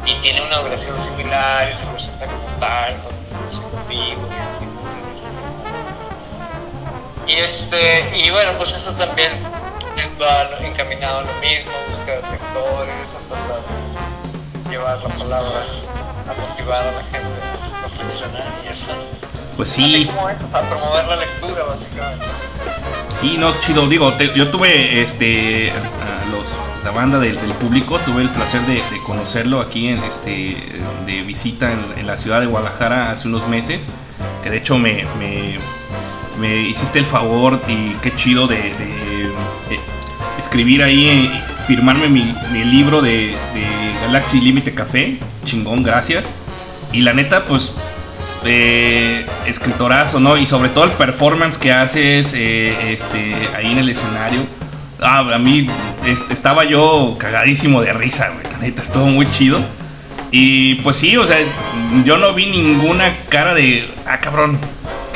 y tiene una duración similar y se presenta como tal, con música vivo y este, y bueno, pues eso también va encaminado a lo mismo, buscar lectores, a llevar la palabra a motivar a la gente y eso. Pues sí. para promover la lectura, básicamente. Sí, no, chido. Digo, yo tuve este los, la banda del, público, tuve el placer de, conocerlo aquí en este de visita en, la ciudad de Guadalajara hace unos meses. Que de hecho me, me, hiciste el favor y qué chido de, escribir ahí, eh, firmarme mi, libro de, Galaxy Límite Café. Chingón, gracias. Y la neta, pues eh, escritorazo, ¿no? Y sobre todo el performance que haces eh, este, ahí en el escenario. Ah, a mí estaba yo cagadísimo de risa, güey. La neta, estuvo muy chido. Y pues sí, o sea, yo no vi ninguna cara de, ah, cabrón,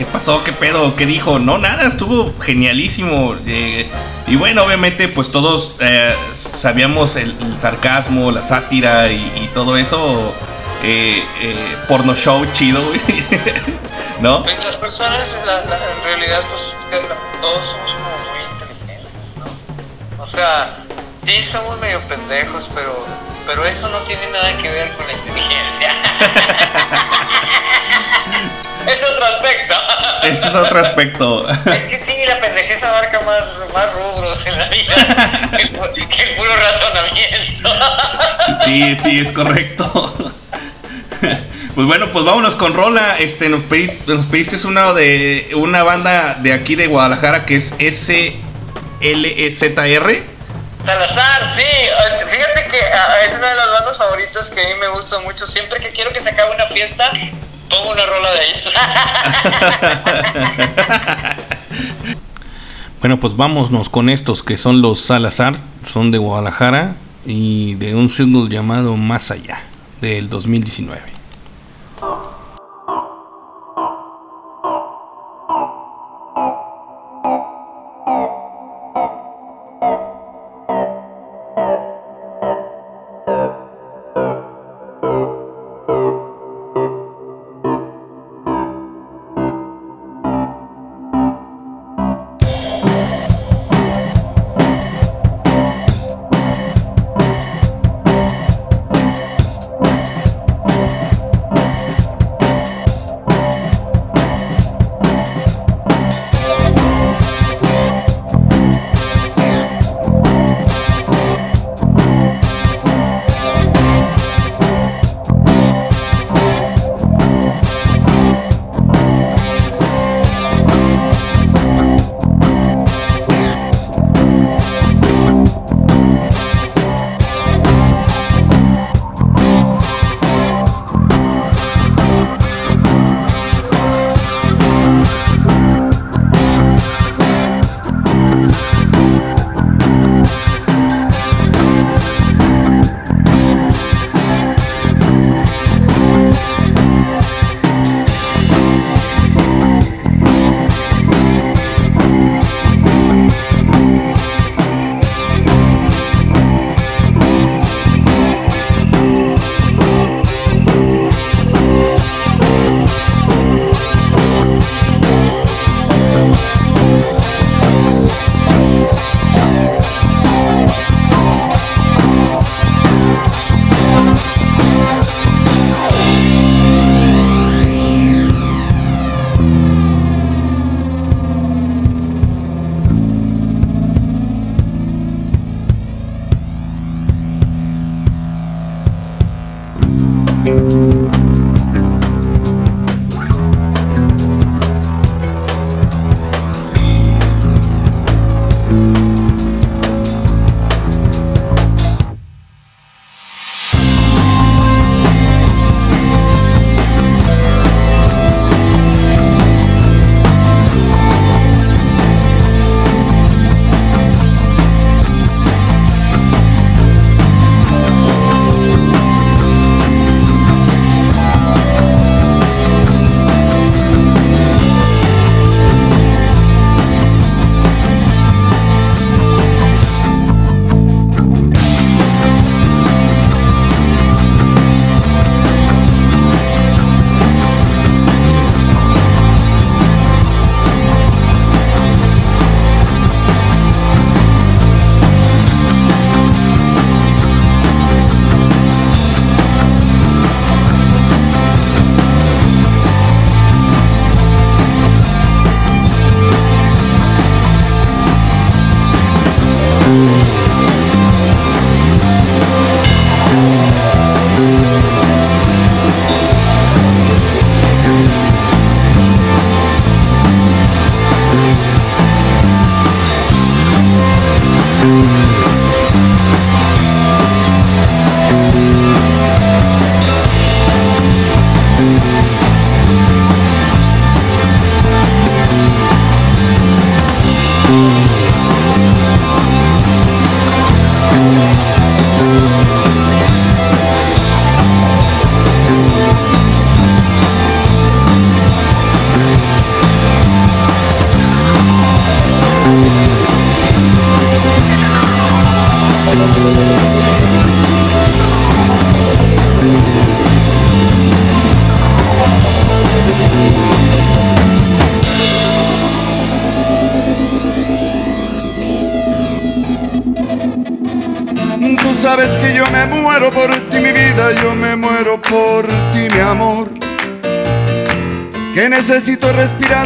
¿qué pasó? ¿Qué pedo? ¿Qué dijo? No, nada, estuvo genialísimo. Eh, y bueno, obviamente, pues todos eh, sabíamos el, sarcasmo, la sátira y, todo eso. Eh, porno show chido, ¿no? Pues las personas, en realidad, pues todos somos como muy inteligentes, ¿no? O sea, sí somos medio pendejos, pero, pero eso no tiene nada que ver con la inteligencia. Es otro aspecto. Ese es otro aspecto. Es que sí, la pendejeza abarca más, más rubros en la vida que, el puro razonamiento. Sí, sí, es correcto. Pues bueno, pues vámonos con Rola. Este, nos, pediste una de una banda de aquí de Guadalajara que es SLZR. Salazar, sí. Este, fíjate que ah, es una de las bandas favoritas que a mí me gusta mucho. Siempre que quiero que se acabe una fiesta, Pongo una rola de ahí. bueno, pues vámonos con estos que son los Salazar, son de Guadalajara y de un single llamado Más Allá, del 2019.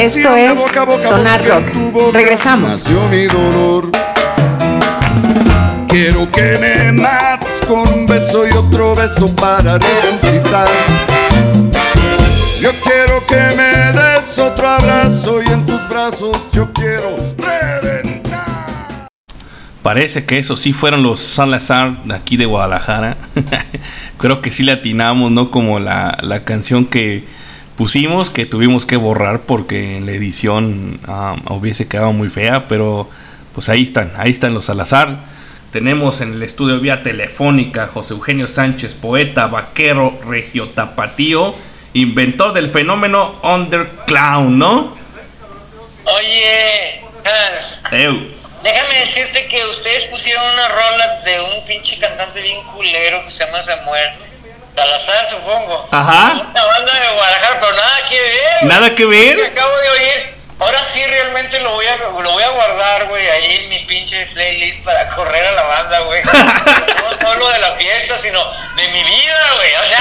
Esto es Sonar Rock. Regresamos. Mi dolor. Quiero que me mates con un beso y otro beso para resucitar. Yo quiero que me des otro abrazo y en tus brazos yo quiero reventar. Parece que esos sí fueron los Salazar de aquí de Guadalajara. Creo que sí le atinamos, ¿no? Como la, la canción que pusimos, que tuvimos que borrar porque en la edición ah, hubiese quedado muy fea, pero pues ahí están, ahí están los Salazar. Tenemos en el estudio vía telefónica José Eugenio Sánchez, poeta, vaquero, regio tapatío, inventor del fenómeno Underclown, ¿no? Oye, Hans, Eu. déjame decirte que ustedes pusieron una rola de un pinche cantante bien culero que se llama Samuel. Salazar, supongo. Ajá. Una banda de Guadalajara, pero nada que ver. Nada que ver. Que acabo de oír. Ahora sí realmente lo voy a, lo voy a guardar, güey, ahí en mi pinche playlist para correr a la banda, güey. no solo de la fiesta, sino de mi vida, güey. O sea,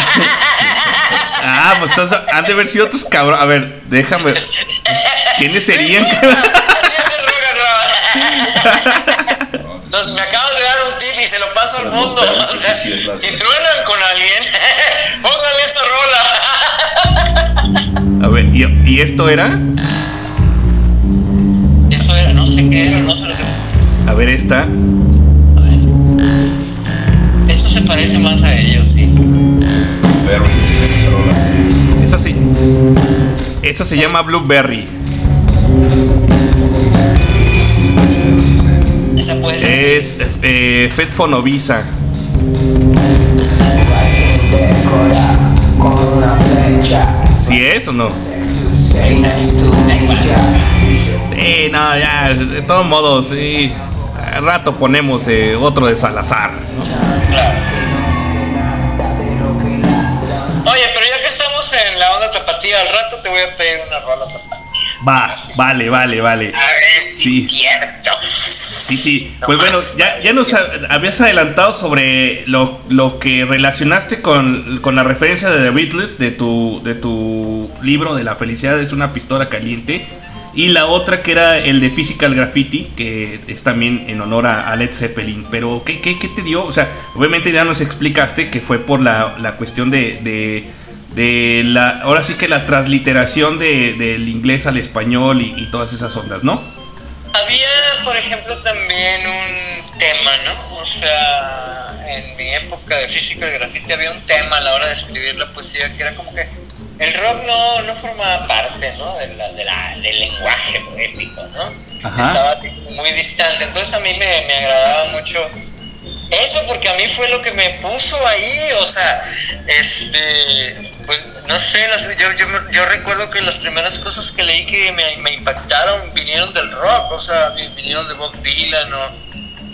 Ah, pues entonces han de haber sido tus cabros. A ver, déjame. ¿Quiénes serían? así es de rock, ¿no? Entonces me acabas de dar un tip y se lo paso al mundo. O sea, si truenan con alguien. A ver, ¿y, y esto era? Eso era, no sé qué era, no sé lo que. A ver, esta. Eso se parece más a ellos, sí. Pero, esa sí. Esa se llama Blueberry. Esa puede ser. Es eh, Fed Fonovisa. ¿Sí es o no? Sí, no, ya, de todos modos, sí. Al rato ponemos eh, otro de Salazar. ¿no? Claro. Oye, pero ya que estamos en la onda tapatía, al rato te voy a pedir una rola tapatía. Va, vale, vale, vale. A ver si Sí. es cierto. Sí, sí. Pues bueno, ya, ya nos ha- habías adelantado sobre lo, lo que relacionaste con, con la referencia de The Beatles, de tu, de tu libro de La felicidad es una pistola caliente. Y la otra que era el de Physical Graffiti, que es también en honor a, a Led Zeppelin. Pero, ¿qué, qué, qué te dio? O sea, obviamente ya nos explicaste que fue por la, la cuestión de, de, de la... Ahora sí que la transliteración de- del inglés al español y, y todas esas ondas, ¿no? Había, por ejemplo, también un tema, ¿no? O sea, en mi época de física y grafiti había un tema a la hora de escribir la poesía que era como que el rock no, no formaba parte, ¿no? De la, de la- del lenguaje poético, ¿no? Ajá. Estaba muy distante. Entonces a mí me, me agradaba mucho eso porque a mí fue lo que me puso ahí, o sea, este, pues no sé, yo, yo, recuerdo que las primeras cosas que leí que me, impactaron vinieron del rock, o sea, vi- vinieron de Bob Dylan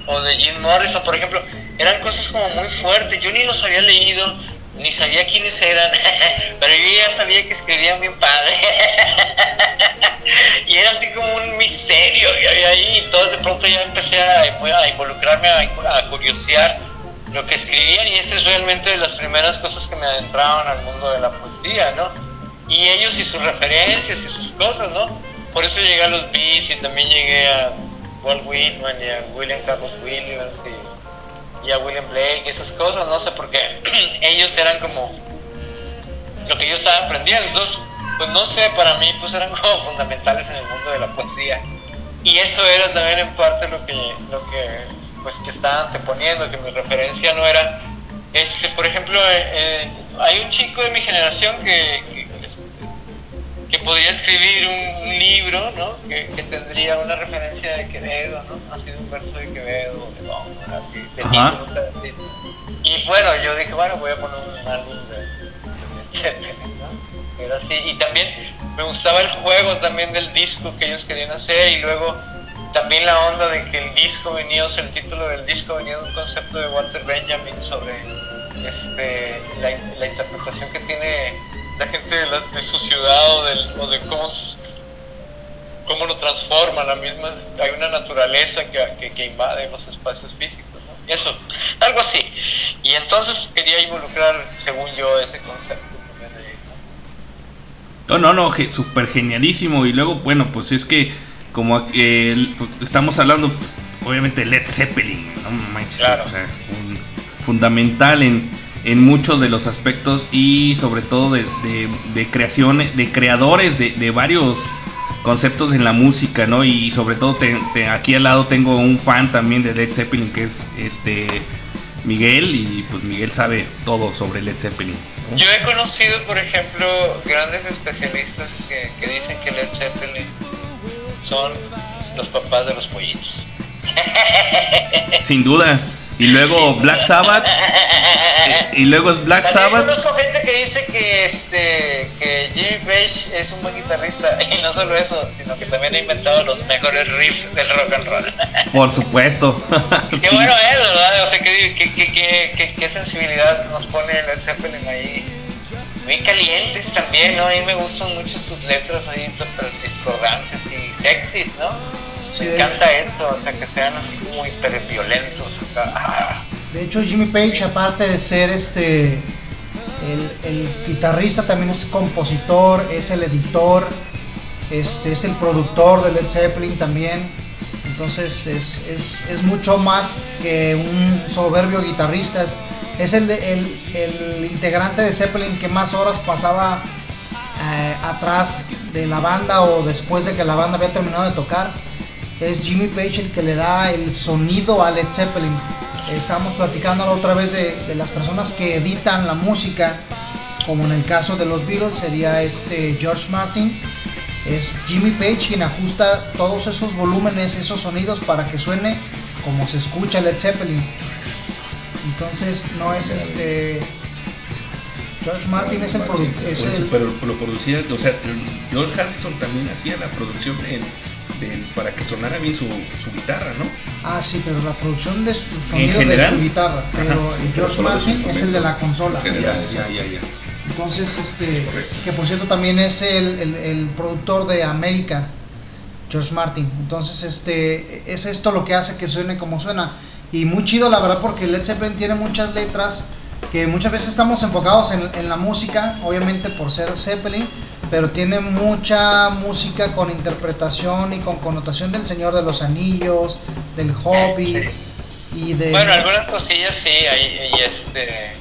o de Jim Morrison, por ejemplo, eran cosas como muy fuertes, yo ni los había leído, ni sabía quiénes eran, pero yo ya sabía que escribían bien padre. y era así como un misterio y ahí, entonces de pronto ya empecé a, a involucrarme, a, a curiosear lo que escribían y esa es realmente de las primeras cosas que me adentraron al mundo de la poesía, ¿no? Y ellos y sus referencias y sus cosas, ¿no? Por eso llegué a los Beats y también llegué a Walt Whitman y a William Carlos Williams y, y a William Blake y esas cosas, no sé, porque ellos eran como lo que yo estaba aprendiendo, entonces, pues no sé, para mí pues eran como fundamentales en el mundo de la poesía. Y eso era también en parte lo que, lo que pues que estaba anteponiendo, que mi referencia no era, este, por ejemplo, eh, eh, hay un chico de mi generación que, que, podría escribir un, un libro, ¿no? Que, que tendría una referencia de Quevedo, ¿no? Así de un verso de Quevedo, de Góngora, así, de Ajá. Y bueno, yo dije, bueno, voy a poner un álbum de, de Zeppelin, ¿no? Era así. Y también me gustaba el juego también del disco que ellos querían hacer y luego también la onda de que el disco venía, o sea, el título del disco venía de un concepto de Walter Benjamin sobre este, la, la interpretación que tiene la gente de, la- de su ciudad o, del, o de cómo, cómo lo transforma, la misma, hay una naturaleza que, que, que invade los espacios físicos, ¿no? Eso, algo así. Y entonces quería involucrar, según yo, ese concepto. ¿no? No, no, súper genialísimo. Y luego, bueno, pues es que como eh, pues, estamos hablando, pues, obviamente, Led Zeppelin, no manches, Claro. o sea, un- fundamental en, en muchos de los aspectos y sobre todo de, de, de creaciones, de creadores de, de varios conceptos en la música, ¿no? Y sobre todo te- te- aquí al lado tengo un fan también de Led Zeppelin que es este Miguel y pues Miguel sabe todo sobre Led Zeppelin. ¿no? Yo he conocido, por ejemplo, grandes especialistas que, que dicen que Led Zeppelin son los papás de los pollitos. Sin duda. Y luego Black Sabbath. eh, y luego es Black También Sabbath. conozco gente que dice que este que Jimmy Page es un buen guitarrista y no solo eso, sino que también ha inventado los mejores riffs del rock and roll. Por supuesto. Qué Sí. bueno es, ¿verdad? O sea, qué, qué, qué, qué, sensibilidad nos pone Led Zeppelin ahí. Muy calientes también, ¿no? A mí me gustan mucho sus letras ahí discordantes y sexys, ¿no? Sí, me de encanta eso, o sea, que sean así como hiperviolentos acá. Ah. De hecho, Jimmy Page, aparte de ser este el, el guitarrista, también es compositor, es el editor, este, es el productor de Led Zeppelin también. Entonces es, es- es mucho más que un soberbio guitarrista. Es, es el, el, el integrante de Zeppelin que más horas pasaba eh, atrás de la banda o después de que la banda había terminado de tocar. Es Jimmy Page el que le da el sonido a Led Zeppelin. Estábamos platicando la otra vez de, de las personas que editan la música, como en el caso de los Beatles sería este George Martin. Es Jimmy Page quien ajusta todos esos volúmenes, esos sonidos para que suene como se escucha Led Zeppelin. Entonces no es este George Martin es el productor, es Por eso, el- pero lo producía, o sea, George Harrison también hacía la producción en- de- para que sonara bien su, su guitarra, ¿no? Ah, sí, pero la producción de su sonido de su guitarra. Pero Ajá, el George Martin es el de la consola. General. ya, ya, ya. Entonces, este, Correcto. que por cierto también es el, el- el productor de América, George Martin. Entonces, este, es esto lo que hace que suene como suena. Y muy chido, la verdad, porque Led Zeppelin tiene muchas letras que muchas veces estamos enfocados en, en la música, obviamente por ser Zeppelin, pero tiene mucha música con interpretación y con connotación del Señor de los Anillos, del Hobbit y de... Bueno, algunas cosillas sí, hay, y este.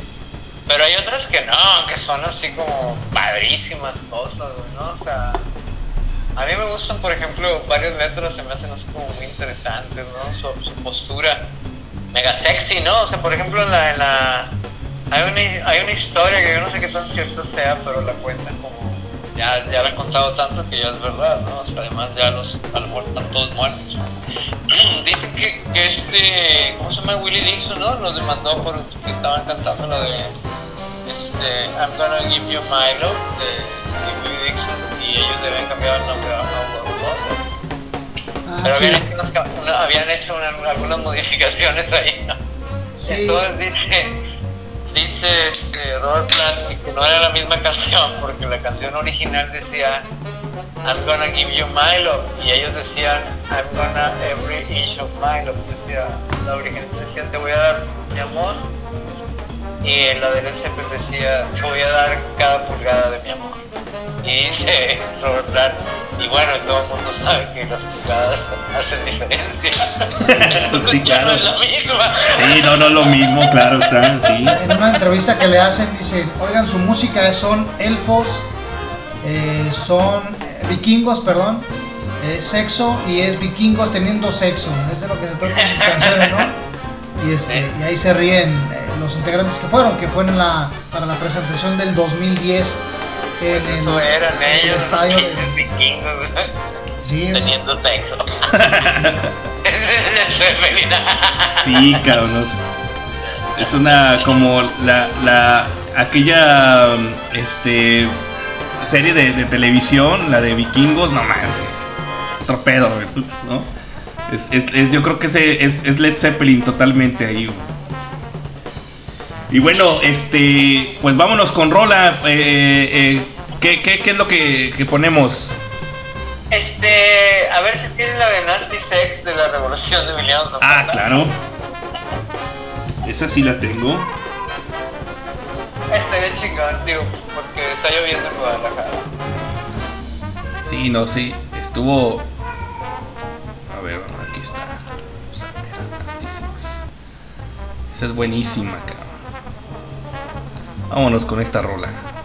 Pero hay otras que no, que son así como padrísimas cosas, ¿no? O sea, a mí me gustan, por ejemplo, varias letras se me hacen así como muy interesantes, ¿no? Su, su postura mega sexy, ¿no? O sea, por ejemplo, en la, en la hay una, hay una historia que yo no sé qué tan cierta sea, pero la cuentan como ya, ya la han contado tanto que ya es verdad, ¿no? O sea, además ya los a lo mejor están todos muertos. Dicen que, que este, ¿cómo se llama? Willie Dixon, ¿no? Los demandó por que estaban cantando la de este, I'm gonna give you my love de, de Willie Dixon y ellos deben cambiar el nombre a. Ah, Pero sí. habían hecho, unas, ca- una- habían hecho una- algunas modificaciones ahí, ¿no? Sí. Entonces dice, dice este, Robert Plant que no era la misma canción porque la canción original decía I'm gonna give you my love y ellos decían I'm gonna every inch of my love decía la original decía te voy a dar mi amor y en la de Led Zeppelin decía te voy a dar cada pulgada de mi amor y dice Robert Plant y bueno todo el mundo sabe que las pulgadas hacen diferencia Entonces Sí, ya no claro. es la misma Sí, no, no es lo mismo, claro, está, sí. En una entrevista que le hacen, dicen, oigan, su música son elfos, eh, son eh, vikingos, perdón, eh, sexo y es vikingos teniendo sexo. Es de lo que se trata en sus canciones, ¿no? Y, este, y ahí se ríen eh, los integrantes que fueron, que fueron la, para la presentación del 2010 en el, Eso eran en el ellos, estadio. los vikingos, sí, teniendo sexo. Es Zeppelin. Sí, cabrón. no sé. Es una como la, la aquella este serie de, de televisión, la de vikingos, no más, es otro pedo, güey, ¿no? Es, es- es- yo creo que ese es, es Led Zeppelin totalmente ahí. güey. Y bueno, este, pues vámonos con Rola. eh, eh, ¿qué, qué, qué es lo que, que ponemos? Este, a ver si tienen la de Nasty Sex de la Revolución de Emiliano Zapata. Ah, claro. Esa sí la tengo. Estaría chingón, digo, porque está lloviendo en Guadalajara. Sí, no, sí. Estuvo. A ver, aquí está. Six. Esa es buenísima, cabrón. Vámonos con esta rola.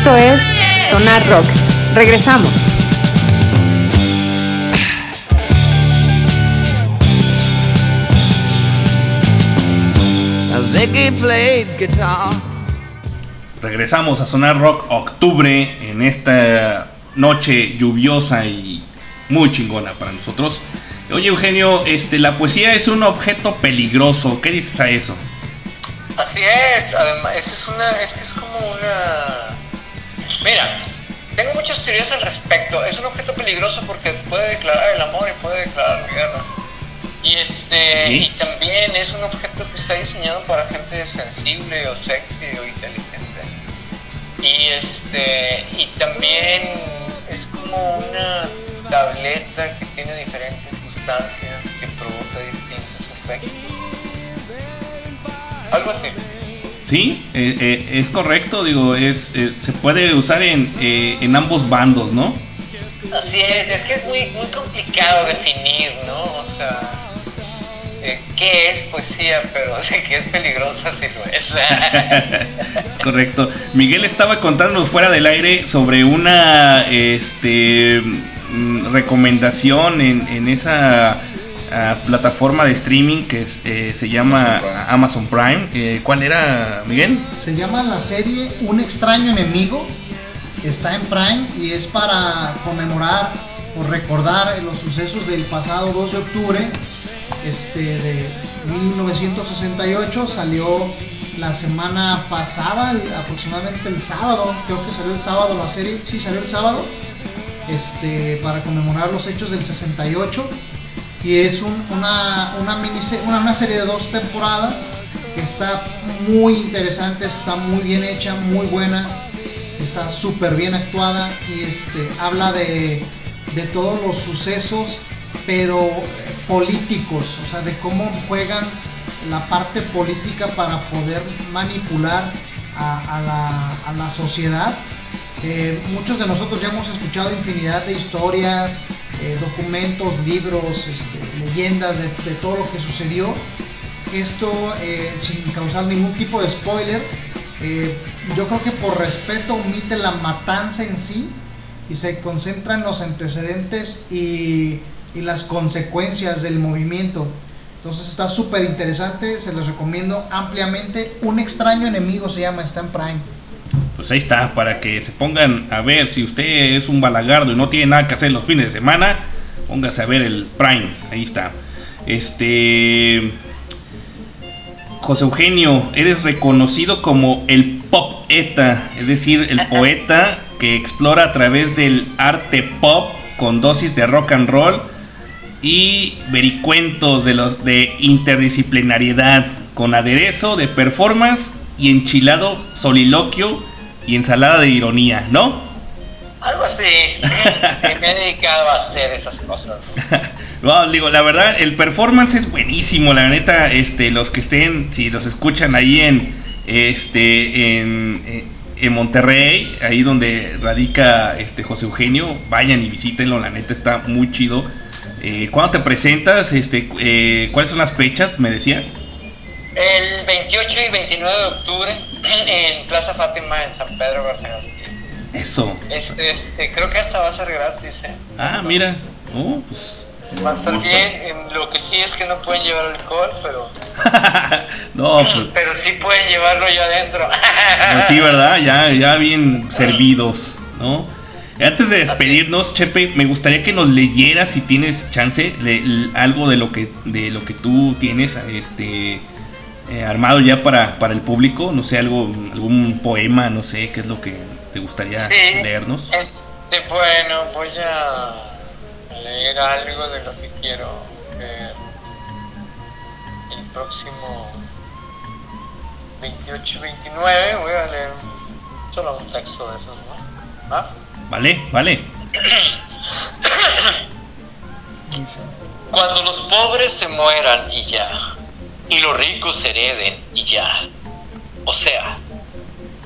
Esto es Sonar Rock. Regresamos. Regresamos a Sonar Rock Octubre en esta noche lluviosa y muy chingona para nosotros. Oye Eugenio, este, la poesía es un objeto peligroso. ¿Qué dices a eso? Así es, además, esa es una, es que es como una... Mira, tengo muchas teorías al respecto. Es un objeto peligroso porque puede declarar el amor y puede declarar la guerra. Y este, Sí. y también es un objeto que está diseñado para gente sensible o sexy o inteligente. Y este, y también es como una tableta que tiene diferentes sustancias que provoca distintos efectos. Algo así. Sí, eh, eh, es correcto, digo, es eh, se puede usar en, eh, en ambos bandos, ¿no? Así es, es que es muy, muy complicado definir, ¿no? O sea, eh, ¿qué es poesía? Pero de que es peligrosa sí lo es. Es correcto. Miguel estaba contándonos fuera del aire sobre una este mm, recomendación en, en esa ah, plataforma de streaming que es, eh, se llama Amazon Prime. Eh, ¿Cuál era, Miguel? Se llama la serie Un extraño enemigo. Está en Prime y es para conmemorar o recordar los sucesos del pasado 2 de octubre este, de 1968. Salió la semana pasada, aproximadamente el sábado. Creo que salió el sábado la serie. Sí, salió el sábado. Este, para conmemorar los hechos del 68. Y es un- una, una, una serie de dos temporadas que está muy interesante, está muy bien hecha, muy buena, está súper bien actuada y este, habla de, de todos los sucesos, pero políticos, o sea, de cómo juegan la parte política para poder manipular a, a la, a la sociedad. Eh, muchos de nosotros ya hemos escuchado infinidad de historias, eh, documentos, libros, este, leyendas de, todo lo que sucedió. Esto eh, sin causar ningún tipo de spoiler. eh, yo creo que por respeto omite la matanza en sí y se concentra en los antecedentes y, y las consecuencias del movimiento. Entonces está súper interesante, se los recomiendo ampliamente. Un extraño enemigo se llama, está en Prime. Pues ahí está, para que se pongan a ver si usted es un balagardo y no tiene nada que hacer los fines de semana, póngase a ver el Prime, ahí está. Este José Eugenio, eres reconocido como el poeta, es decir, el poeta que explora a través del arte pop con dosis de rock and roll y vericuentos de los de interdisciplinariedad con aderezo de performance y enchilado soliloquio y ensalada de ironía, ¿no? Algo así. que me he dedicado a hacer esas cosas. No, digo, la verdad, el performance es buenísimo, la neta, este, los que estén, si los escuchan ahí en, este, en, en- en Monterrey, ahí donde radica este José Eugenio, vayan y visítenlo, la neta está muy chido. Eh, ¿Cuándo te presentas? Este, eh, ¿Cuáles son las fechas? Me decías. El 28 y 29 de octubre en Plaza Fátima en San Pedro García. Eso. Este, este, creo que hasta va a ser gratis, ¿eh? Ah, mira. Oh, pues, Va a estar gusta. bien. Lo que sí es que no pueden llevar alcohol, pero, no, pues, pero sí pueden llevarlo ya adentro. pues sí, ¿verdad? Ya, ya bien servidos, ¿no? Antes de despedirnos, Chepe, me gustaría que nos leyeras, si tienes chance, le- l- algo de lo que de lo que tú tienes este eh, armado ya para, para el público, no sé, algo algún poema, no sé, qué es lo que te gustaría Sí. leernos. Este, bueno, voy a leer algo de lo que quiero el próximo 28 y 29. Voy a leer solo un texto de esos, ¿no? ¿Va? Vale, vale. Cuando los pobres se mueran y ya, y los ricos hereden y ya. O sea,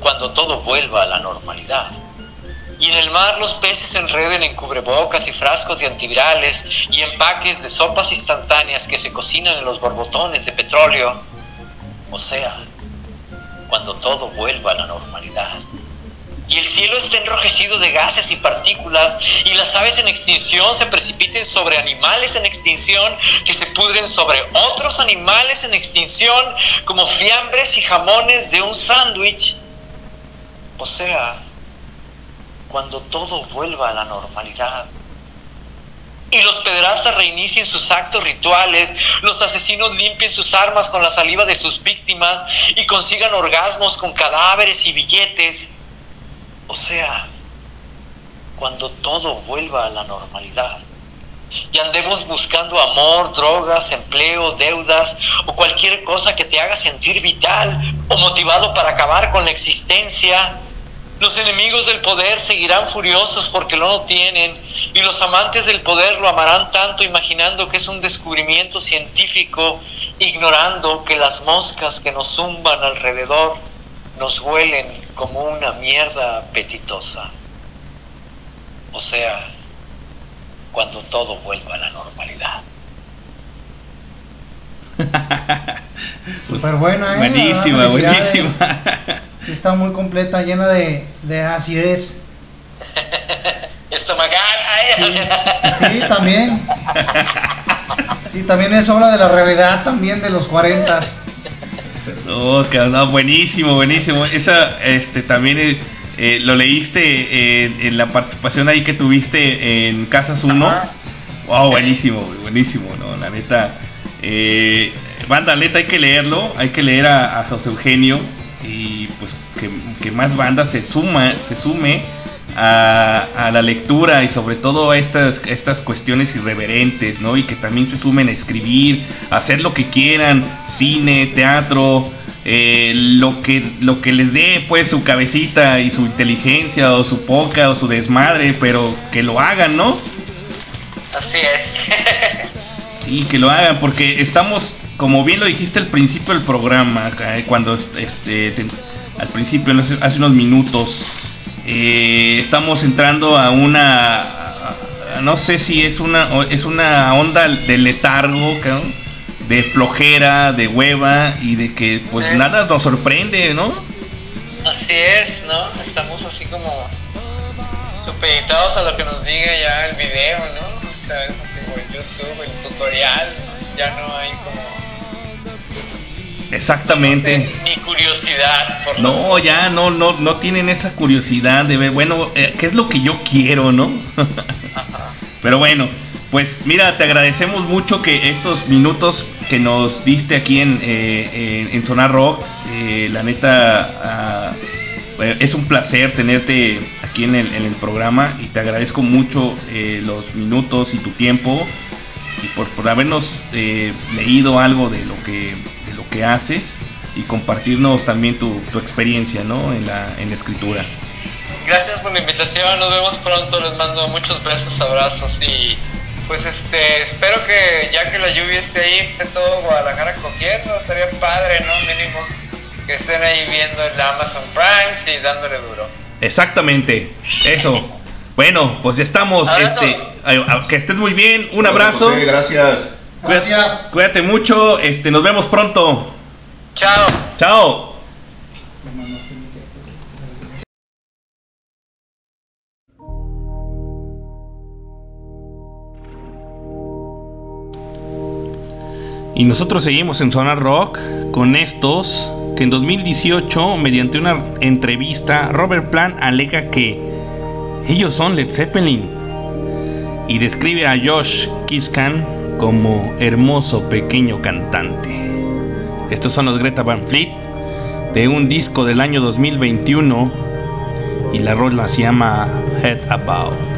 cuando todo vuelva a la normalidad. Y en el mar los peces se enreden en cubrebocas y frascos de antivirales y empaques de sopas instantáneas que se cocinan en los borbotones de petróleo. O sea, cuando todo vuelva a la normalidad. Y el cielo está enrojecido de gases y partículas, y las aves en extinción se precipiten sobre animales en extinción que se pudren sobre otros animales en extinción como fiambres y jamones de un sándwich. O sea, cuando todo vuelva a la normalidad. Y los pederastas reinicien sus actos rituales, los asesinos limpien sus armas con la saliva de sus víctimas y consigan orgasmos con cadáveres y billetes. O sea, cuando todo vuelva a la normalidad y andemos buscando amor, drogas, empleo, deudas o cualquier cosa que te haga sentir vital o motivado para acabar con la existencia, los enemigos del poder seguirán furiosos porque no lo tienen y los amantes del poder lo amarán tanto imaginando que es un descubrimiento científico, ignorando que las moscas que nos zumban alrededor nos huelen como una mierda apetitosa. O sea, cuando todo vuelva a la normalidad. Súper buena, ¿eh? Buenísima, buenísima. Está muy completa, llena de, de acidez. Estomacal. Sí, sí, también. Sí, también es obra de la realidad, también de los 40. No, cabrón, no, buenísimo, buenísimo. Esa, este, también eh, eh, lo leíste en, en la participación ahí que tuviste en Casas 1. Ajá. Wow, buenísimo, buenísimo, no, la neta. Eh, banda, neta, hay que leerlo, hay que leer a, a José Eugenio y pues que, que más bandas se suma, se sume a, a la lectura y sobre todo a estas, estas cuestiones irreverentes, ¿no? Y que también se sumen a escribir, a hacer lo que quieran, cine, teatro, eh, lo, que, lo que les dé pues su cabecita y su inteligencia o su poca o su desmadre, pero que lo hagan, ¿no? Así es. Sí, que lo hagan, porque estamos, como bien lo dijiste al principio del programa, cuando este, te- al principio, hace unos minutos, eh, estamos entrando a una, a- no sé si es una, es una onda de letargo, cabrón, de flojera, de hueva y de que pues Sí. nada nos sorprende, ¿no? Así es, ¿no? Estamos así como supeditados a lo que nos diga ya el video, ¿no? O sea, es así como el YouTube, el tutorial, ya no hay como Exactamente. ni curiosidad por No, ya no, no, no tienen esa curiosidad de ver, bueno, eh, ¿qué es lo que yo quiero, no? Pero bueno, pues mira, te agradecemos mucho que estos minutos que nos diste aquí en, eh, en, en Sonar Rock, eh, la neta, ah, es un placer tenerte aquí en el, en el programa y te agradezco mucho los minutos y tu tiempo y por, por habernos leído algo de lo que lo que haces y compartirnos también tu, tu experiencia ¿no? en, la, en la escritura. Gracias por la invitación, nos vemos pronto, les mando muchos besos, abrazos y pues este, espero que ya que la lluvia esté ahí, esté todo Guadalajara cogiendo, estaría padre, ¿no? Mínimo que estén ahí viendo el Amazon Prime y dándole duro. Exactamente, eso. Bueno, pues ya estamos. Este, que estés muy bien, un abrazo. José, gracias. Cuídate- Gracias. Cuídate mucho, este, nos vemos pronto. Chao. Chao. Y nosotros seguimos en Zona Rock con estos que en 2018, mediante una entrevista, Robert Plant alega que ellos son Led Zeppelin y describe a Josh Kiskan como hermoso pequeño cantante. Estos son los Greta Van Fleet de un disco del año 2021 y la rola se llama Head About.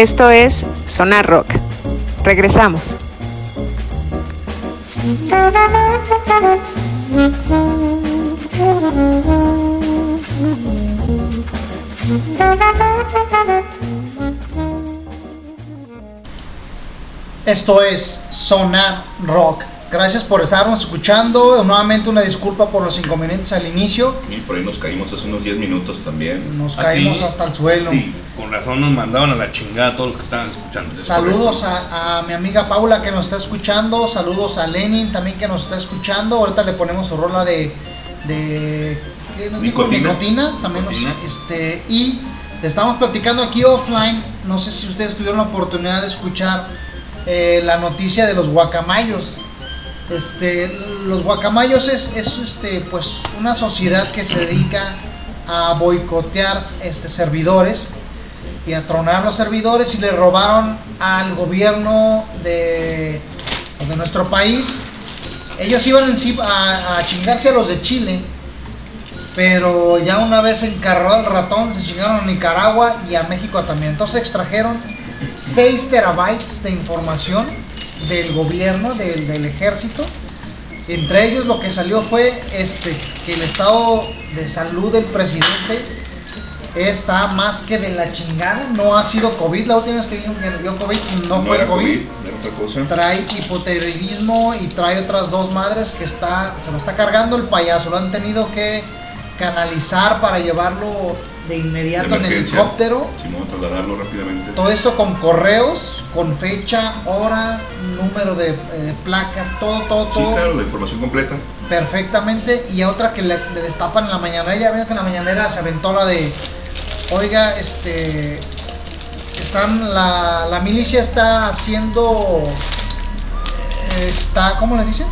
Esto es Sonar Rock. Regresamos. Esto es Sonar Rock. Gracias por estarnos escuchando. Nuevamente una disculpa por los inconvenientes al inicio. Y por ahí nos caímos hace unos 10 minutos también. Nos ¿Ah, caímos hasta el suelo. Sí. Con razón nos mandaban a la chingada a todos los que estaban escuchando. Saludos a, a mi amiga Paula que nos está escuchando. Saludos a Lenin también que nos está escuchando. Ahorita le ponemos su rola de. de ¿qué nos dijo? Nicotina. Nicotina, también nos- este, y estamos platicando aquí offline. No sé si ustedes tuvieron la oportunidad de escuchar eh, la noticia de los guacamayos. Este, los guacamayos es, es, este, pues, una sociedad que se dedica a boicotear este, servidores y a tronar los servidores y le robaron al gobierno de, de nuestro país. Ellos iban a, a chingarse a los de Chile, pero ya una vez encarró al ratón, se chingaron a Nicaragua y a México también. Entonces extrajeron 6 terabytes de información del gobierno, del, del ejército. Entre ellos lo que salió fue este, que el estado de salud del presidente está más que de la chingada. No ha sido COVID, la última vez que dijeron que dio COVID no, No fue era COVID. COVID, era otra cosa. Trae hipotiroidismo y trae otras dos madres que está, se lo está cargando el payaso. Lo han tenido que canalizar para llevarlo de inmediato en Emergencia. helicóptero. Simón, trasladarlo rápidamente. Todo esto con correos, con fecha, hora, número de, eh, de placas, todo, todo, Sí, todo claro, la información completa. perfectamente. Y a otra que le, le destapan en la mañanera. Ya ves que en la mañanera se aventó la de, oiga, este, están, la, la milicia está haciendo, está, ¿cómo le dicen?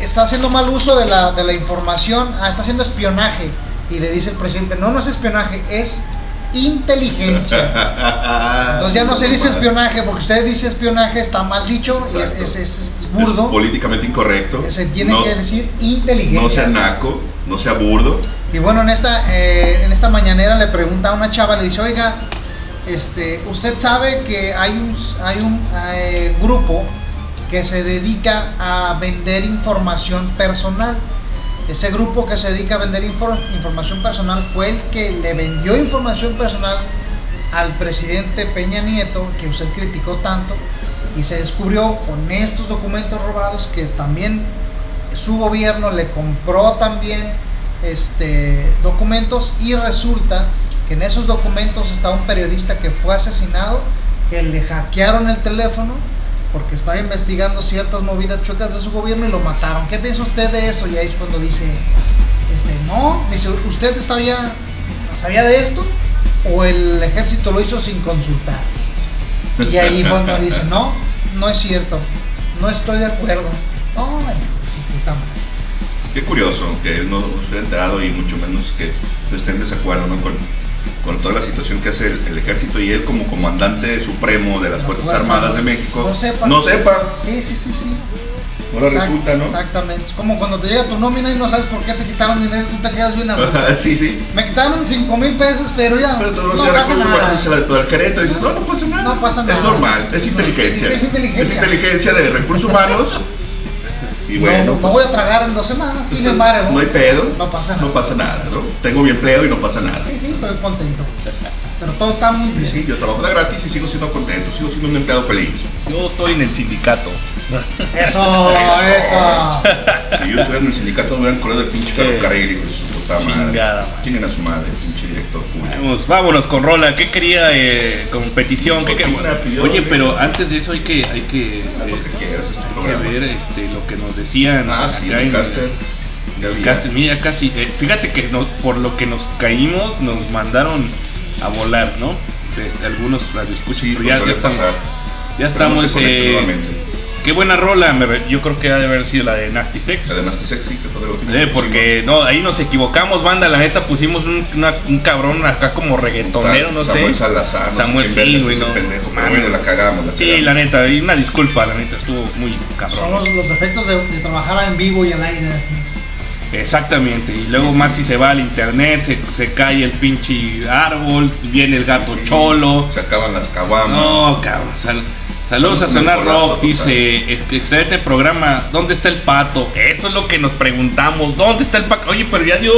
Está haciendo mal uso de la, de la información, ah, está haciendo espionaje. Y le dice el presidente, no, no es espionaje, es inteligencia. Entonces ya no se dice espionaje, porque usted dice espionaje, está mal dicho y es, es- es- es Es burdo. políticamente incorrecto. Se tiene no, que decir inteligencia. no sea naco, no sea burdo. Y bueno, en esta, eh, en esta mañanera le pregunta a una chava, le dice, oiga, este, usted sabe que hay un, hay un eh, grupo que se dedica a vender información personal. Ese grupo que se dedica a vender infor- información personal fue el que le vendió información personal al presidente Peña Nieto, que usted criticó tanto, y se descubrió con estos documentos robados que también su gobierno le compró también este, documentos y resulta que en esos documentos está un periodista que fue asesinado, que le hackearon el teléfono porque estaba investigando ciertas movidas chuecas de su gobierno y lo mataron. ¿Qué piensa usted de eso? Y ahí es cuando dice, este, no, dice, ¿usted sabía, sabía de esto? ¿O el ejército lo hizo sin consultar? Y ahí cuando dice, no, no es cierto, no estoy de acuerdo. Qué curioso que él no esté enterado y mucho menos que esté en desacuerdo ¿no? con, con toda la situación que hace el, el ejército y él como comandante supremo de las Fuerzas Fuerzas Armadas de. México No sepa. no sepa. Sí, sí, sí, sí. Ahora Exact- resulta, ¿no? Exactamente. Es como cuando te llega tu nómina y no sabes por qué te quitaron dinero y tú te quedas bien a sí, sí. Me quitaron 5 mil pesos, pero ya Pero tú no no vas a pasa recursos nada. se la de gerente y dices, no, no pasa nada. No pasa nada. Es normal, es inteligencia. sí, sí, es inteligencia. Es inteligencia de recursos humanos. Y No, bueno, no, no pues, voy a tragar en dos semanas, sin embargo. no hay pedo. No pasa nada. No pasa nada, ¿no? Tengo mi empleo y no pasa nada. Sí, sí, estoy contento. Pero todo está muy bien. sí, yo trabajo de gratis y sigo siendo contento, sigo siendo un empleado feliz. Yo estoy en el sindicato. Eso, eso. Si yo estuviera en el sindicato, me hubieran corrido del pinche ferrocarril, hijo de su puta madre. Chinguen a su madre, pinche director público. Vamos, vámonos con Rola. ¿Qué quería eh, competición? ¿Qué quería? Oye, pero antes de eso hay que, hay que, Haz lo que eh, quieras, es tu hay que ver este, lo que nos decían Ah, sí, acá el en- caster. Ya vi. Mira, casi. eh, fíjate que no- por lo que nos caímos, nos mandaron a volar, ¿no? Este, algunos radioescuchas, Sí, pero pues ya, ya suele estamos. pasar. Ya estamos. se conecte eh, nuevamente. Qué buena rola, yo creo que ha de haber sido la de Nasty Sex. Además, de sexy, que fue de lo que Eh, porque no, ahí nos equivocamos, banda. La neta pusimos un, una- un cabrón acá como reggaetonero, no Samuel sé. Salazar, no Samuel, sé quién sí, güey, no. pendejo, pero bueno, la cagamos, la Sí, cagamos. la neta, y una disculpa, la neta, estuvo muy Son cabrón. los, los defectos de, de trabajar en vivo y al aire. así. Exactamente, y luego más si se va al internet, se, se cae el pinche árbol, viene el gato Sí. cholo. Se acaban las caguamas. No, cabrón. sal- saludos a Sonar Rock, dice, "Ex- excelente programa, ¿dónde está el pato? Eso es lo que nos preguntamos, ¿dónde está el pato? Oye, pero ya dio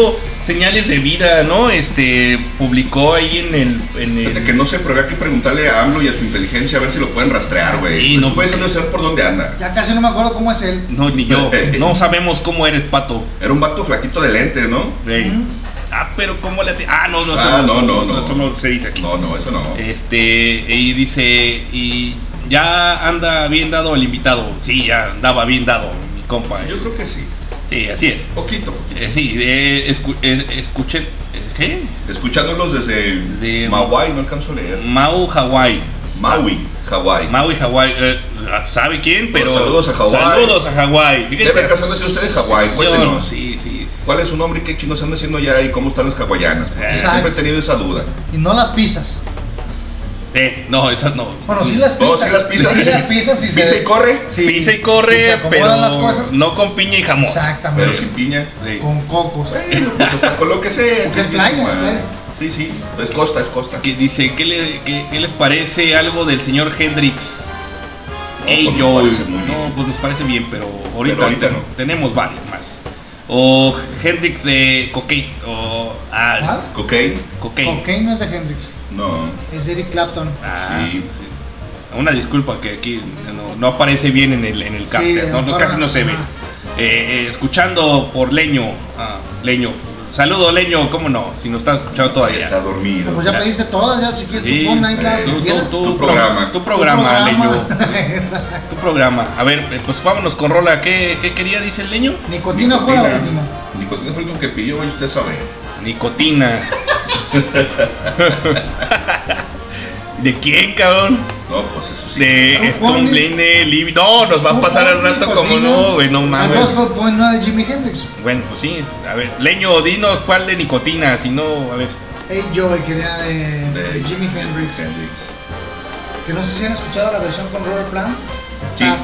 señales de vida, ¿no? Este, publicó ahí en el... En el que no sé, pero había que preguntarle a AMLO y a su inteligencia a ver si lo pueden rastrear, güey. Sí, Pues no, puede saber por dónde anda. Ya casi no me acuerdo cómo es él. No, ni yo. No sabemos cómo eres, pato. Era un vato flaquito de lentes, ¿no? Ah, pero ¿cómo le... ati- Ah, no, no, eso Ah, no, no, no. Eso no se dice aquí. No, no, eso no. Este, y dice, y ya anda bien dado el invitado. Sí, ya andaba bien dado, mi compa. Yo creo que sí. Sí, así es. Poquito, poquito. Eh, sí, eh, escu- eh, escuché, eh, ¿qué? Escuchándolos desde De- Maui, no alcanzo a leer. Mau, Hawái. Maui, Hawái. Maui, Hawái. eh, ¿Sabe quién? Pero saludos a Hawái. Saludos a Hawái. Fíjense- Debe casándose usted en Hawái, cuéntenos. sí, sí. ¿Cuál es su nombre y qué chingos anda haciendo allá y cómo están las hawaianas? Siempre he tenido esa duda. Y no las pisas. Eh, no, esas no. Bueno, sí las No, pisas. sí las pisas. Sí las pisas y se... Pisa y corre, Sí, Pisa y corre, pero las cosas. no con piña y jamón. Exactamente. pero sin piña. Sí. Con cocos. Bueno, pues hasta colóquese. Porque es playa, es playa. Sí, sí, es costa, es costa. que dice, ¿qué, le- qué- qué les parece algo del señor Hendrix? No, Ey, pues yo. parece muy bien. No, pues nos parece bien, pero ahorita, Pero ahorita no. tenemos varios más. O Hendrix de Cocaine. O. Ah, ¿Cuál? Cocaine, Cocaine. Cocaine no es de Hendrix. No. Es Eric Clapton. Ah, Sí. sí. Una disculpa que aquí no, no aparece bien en el, en el caster, no, no, para- casi no se ve. Eh, eh, escuchando por Leño. Ah, Leño. Saludo Leño, ¿cómo no? Si nos están escuchando todavía. está dormido. Pues ya pediste todas, ya si quieres Sí, tú pon ahí las tú- Tu programa. Tu programa, Leño. Tu programa. A ver, eh, pues vámonos con Rola. ¿Qué, qué quería, dice el leño? Nicotina Nicotina. última. Nicotina fue el último que pidió, y usted sabe. Nicotina. ¿De quién, cabrón? No, pues eso sí. De Stone. Lane, Liv- No, nos va a pasar el rato como no, güey, no Las mames. una de Jimi Hendrix. Bueno, pues sí. A ver, Leño, dinos cuál de nicotina, si no, a ver. Hey Joey quería de, De de Jimi Hendrix. Hendrix. Que no sé si han escuchado la versión con Robert Plant. Está. Sí.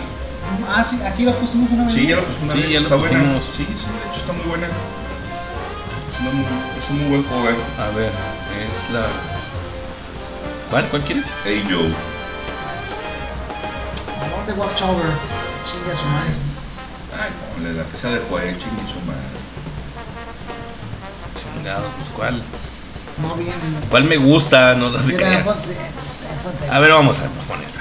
Ah, sí, aquí la pusimos una vez. Sí, ¿no? ya lo pusimos una Sí, vez. ya lo está buena. pusimos. Sí, sí, de hecho está muy buena. Es un muy buen cover. A ver, es la. ¿Cuál? ¿Cuál quieres? Hey Joe. Amor de Watchover. Chinga su madre. Ay, ponle la que sea de Joel, chingue su madre. Chingados, pues cuál. No viene. ¿Cuál me gusta? No, no sé qué. A ver, vamos a poner esa.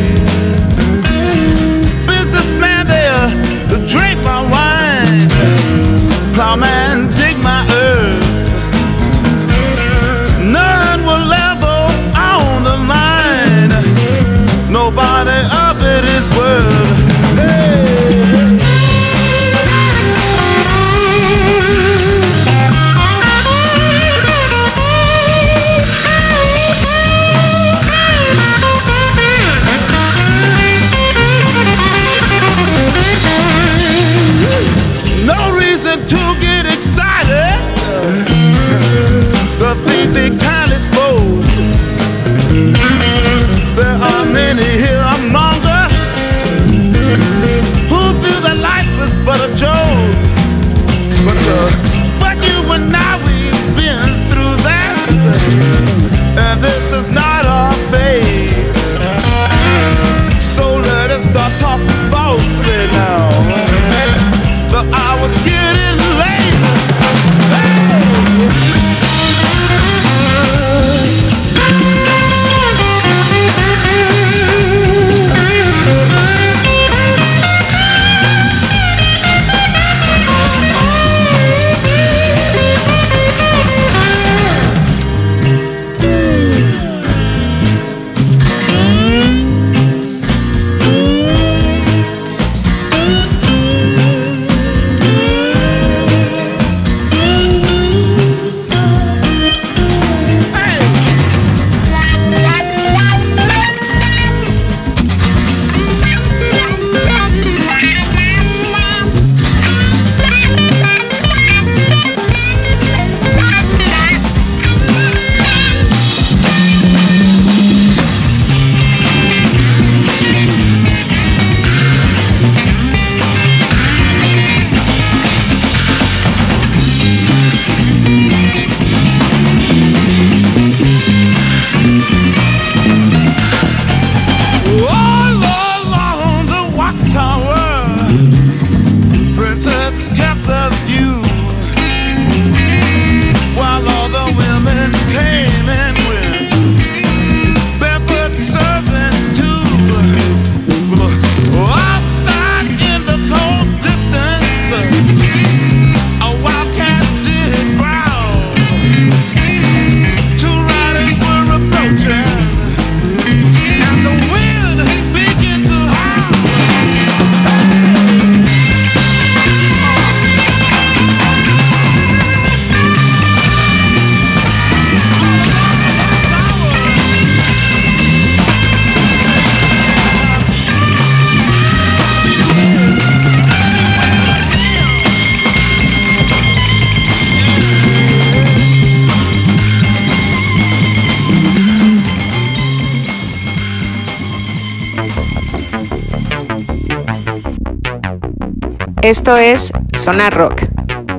Esto es Sonar Rock.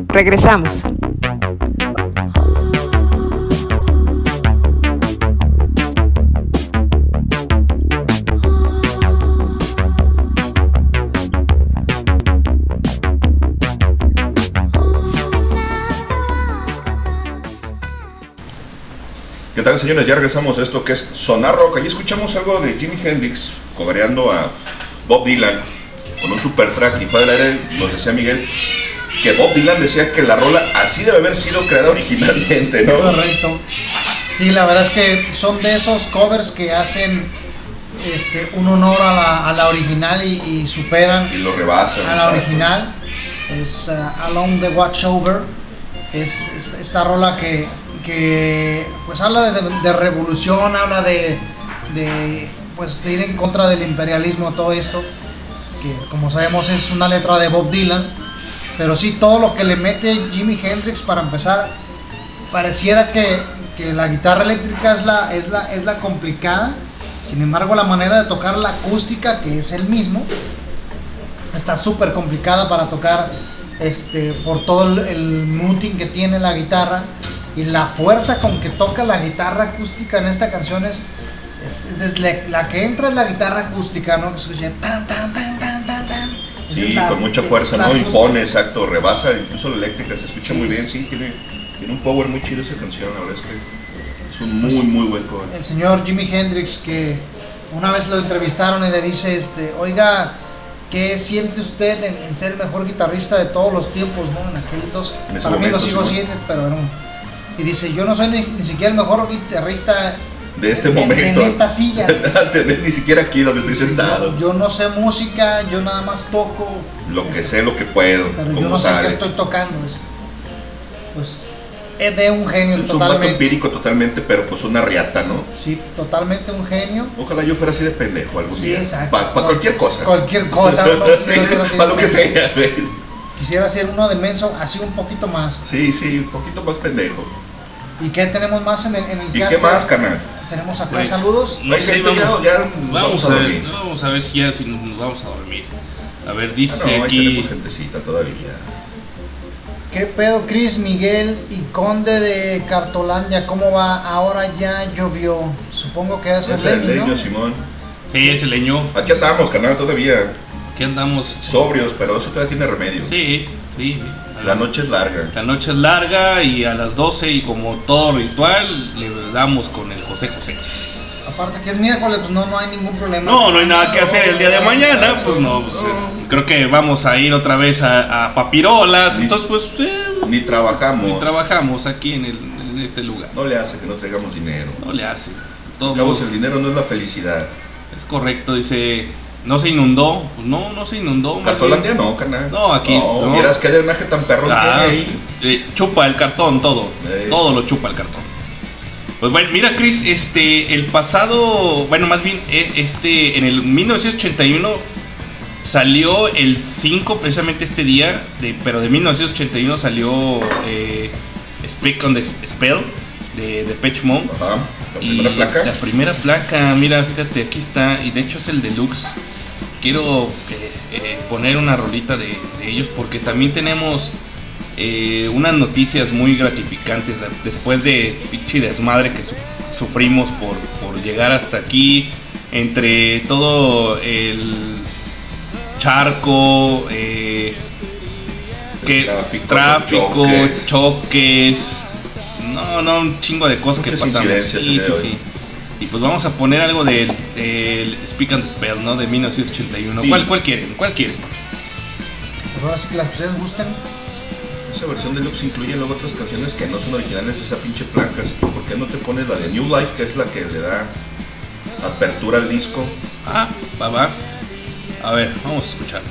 Regresamos. ¿Qué tal señores? Ya regresamos a esto que es Sonar Rock. Allí escuchamos algo de Jimi Hendrix cobereando a Bob Dylan con un super track y fue del aire, nos decía Miguel, que Bob Dylan decía que la rola así debe haber sido creada originalmente, ¿no? Correcto. Sí, la verdad es que son de esos covers que hacen este, un honor a la, a la original y, y superan Y lo rebasan. a la original. Es uh, Along the Watchover. Es, es esta rola que, que, pues habla de, de revolución, habla de, de, pues, de ir en contra del imperialismo, todo esto. Que como sabemos es una letra de Bob Dylan. Pero sí, todo lo que le mete Jimi Hendrix para empezar, pareciera que, que la guitarra eléctrica es la, es, la, es la complicada. Sin embargo, la manera de tocar la acústica, que es el mismo, está súper complicada para tocar este, por todo el, el muting que tiene la guitarra y la fuerza con que toca la guitarra acústica en esta canción es, es, es la, que entra es la guitarra acústica, ¿no? Que se escucha tan, tan, tan, Sí, con mucha fuerza, ¿no? Impone, exacto, rebasa, incluso la eléctrica se escucha muy bien, sí, tiene, tiene un power muy chido esa canción, la verdad es que es un muy, muy buen cover. el señor Jimi Hendrix que una vez lo entrevistaron y le dice, este, oiga, ¿qué siente usted en, en ser el mejor guitarrista de todos los tiempos, no? En aquel entonces, En para mí lo sigo sí, siendo, pero era un- y dice, yo no soy ni, ni siquiera el mejor guitarrista De este en- momento. en esta silla. Ni siquiera aquí donde estoy sentado. Yo, yo no sé música, yo nada más toco, Lo que sé, lo que puedo, pero yo como no sé qué estoy tocando. dice. Pues es de un genio Es un totalmente. empírico totalmente, pero pues una riata, ¿no? Sí, totalmente un genio. Ojalá yo fuera así de pendejo algún Sí, día. exacto. Para cualquier cosa. Cualquier cosa. ¿no? Sí, para lo que sea. Quisiera ser uno de menso, así un poquito más. Sí, sí, un poquito más pendejo. ¿Y qué tenemos más en el, en el ¿Y qué más, canal? Tenemos acá Pues, saludos. No sé, gente, ya- vamos, ya vamos, vamos a a ver, dormir. vamos a ver si ya si nos vamos a dormir. A ver, Ah, dice no, ahí aquí. tenemos gentecita todavía. ¿Qué pedo, Chris, Miguel y Conde de Cartolandia? ¿Cómo va? Ahora ya llovió. Supongo que es el Es el leño, Simón. Sí, ese leño. Aquí andamos, canal, todavía. Aquí andamos. Sobrios, pero eso todavía tiene remedio. Sí, sí. La noche es larga. La noche es larga y a las 12 y como todo ritual le damos con el José José. Aparte que es miércoles, pues no, no hay ningún problema. No, no hay nada que hacer el día de mañana, pues no, pues, eh, creo que vamos a ir otra vez a, a Papirolas, Ni- entonces pues eh, Ni trabajamos. y trabajamos aquí en, el, en este lugar. No le hace que no traigamos dinero. No le hace. Todo Digamos, mundo- el dinero no es la felicidad. es correcto, dice, no se inundó, pues no, no se inundó. Cartolandia no, canal. No, aquí No, no. vieras qué drenaje tan perrón Ah, tiene ahí. eh, chupa el cartón, todo. Ey. Todo lo chupa el cartón. Pues bueno, mira Chris, este, el pasado, bueno, más bien, eh, este, en el 1981 salió el 5, precisamente este día, de, pero de 1981 salió eh, Speak on the Spell de, de Mode. Ajá. La Y primera placa. La primera placa, mira, fíjate, aquí está. Y de hecho es el deluxe. Quiero eh, eh, poner una rolita de, de ellos porque también tenemos eh, unas noticias muy gratificantes después de pinche desmadre que su- sufrimos por, por llegar hasta aquí. Entre todo el charco, El que tráfico, tráfico, choques. choques. No, no, un chingo de cosas que Muchas incidencias Sí, sí, hoy. sí. Y pues vamos a poner algo del, Speak and Spell, ¿no? De 1981. Sí. ¿Cuál, ¿Cuál quieren? ¿Cuál quieren? Pues ahora sí que las que ustedes gusten. Esa versión deluxe incluye luego otras canciones que no son originales esa pinche placa. así que ¿Por qué no te pones la de New Life, que es la que le da apertura al disco? Ah, va, va. A ver, vamos a escuchar.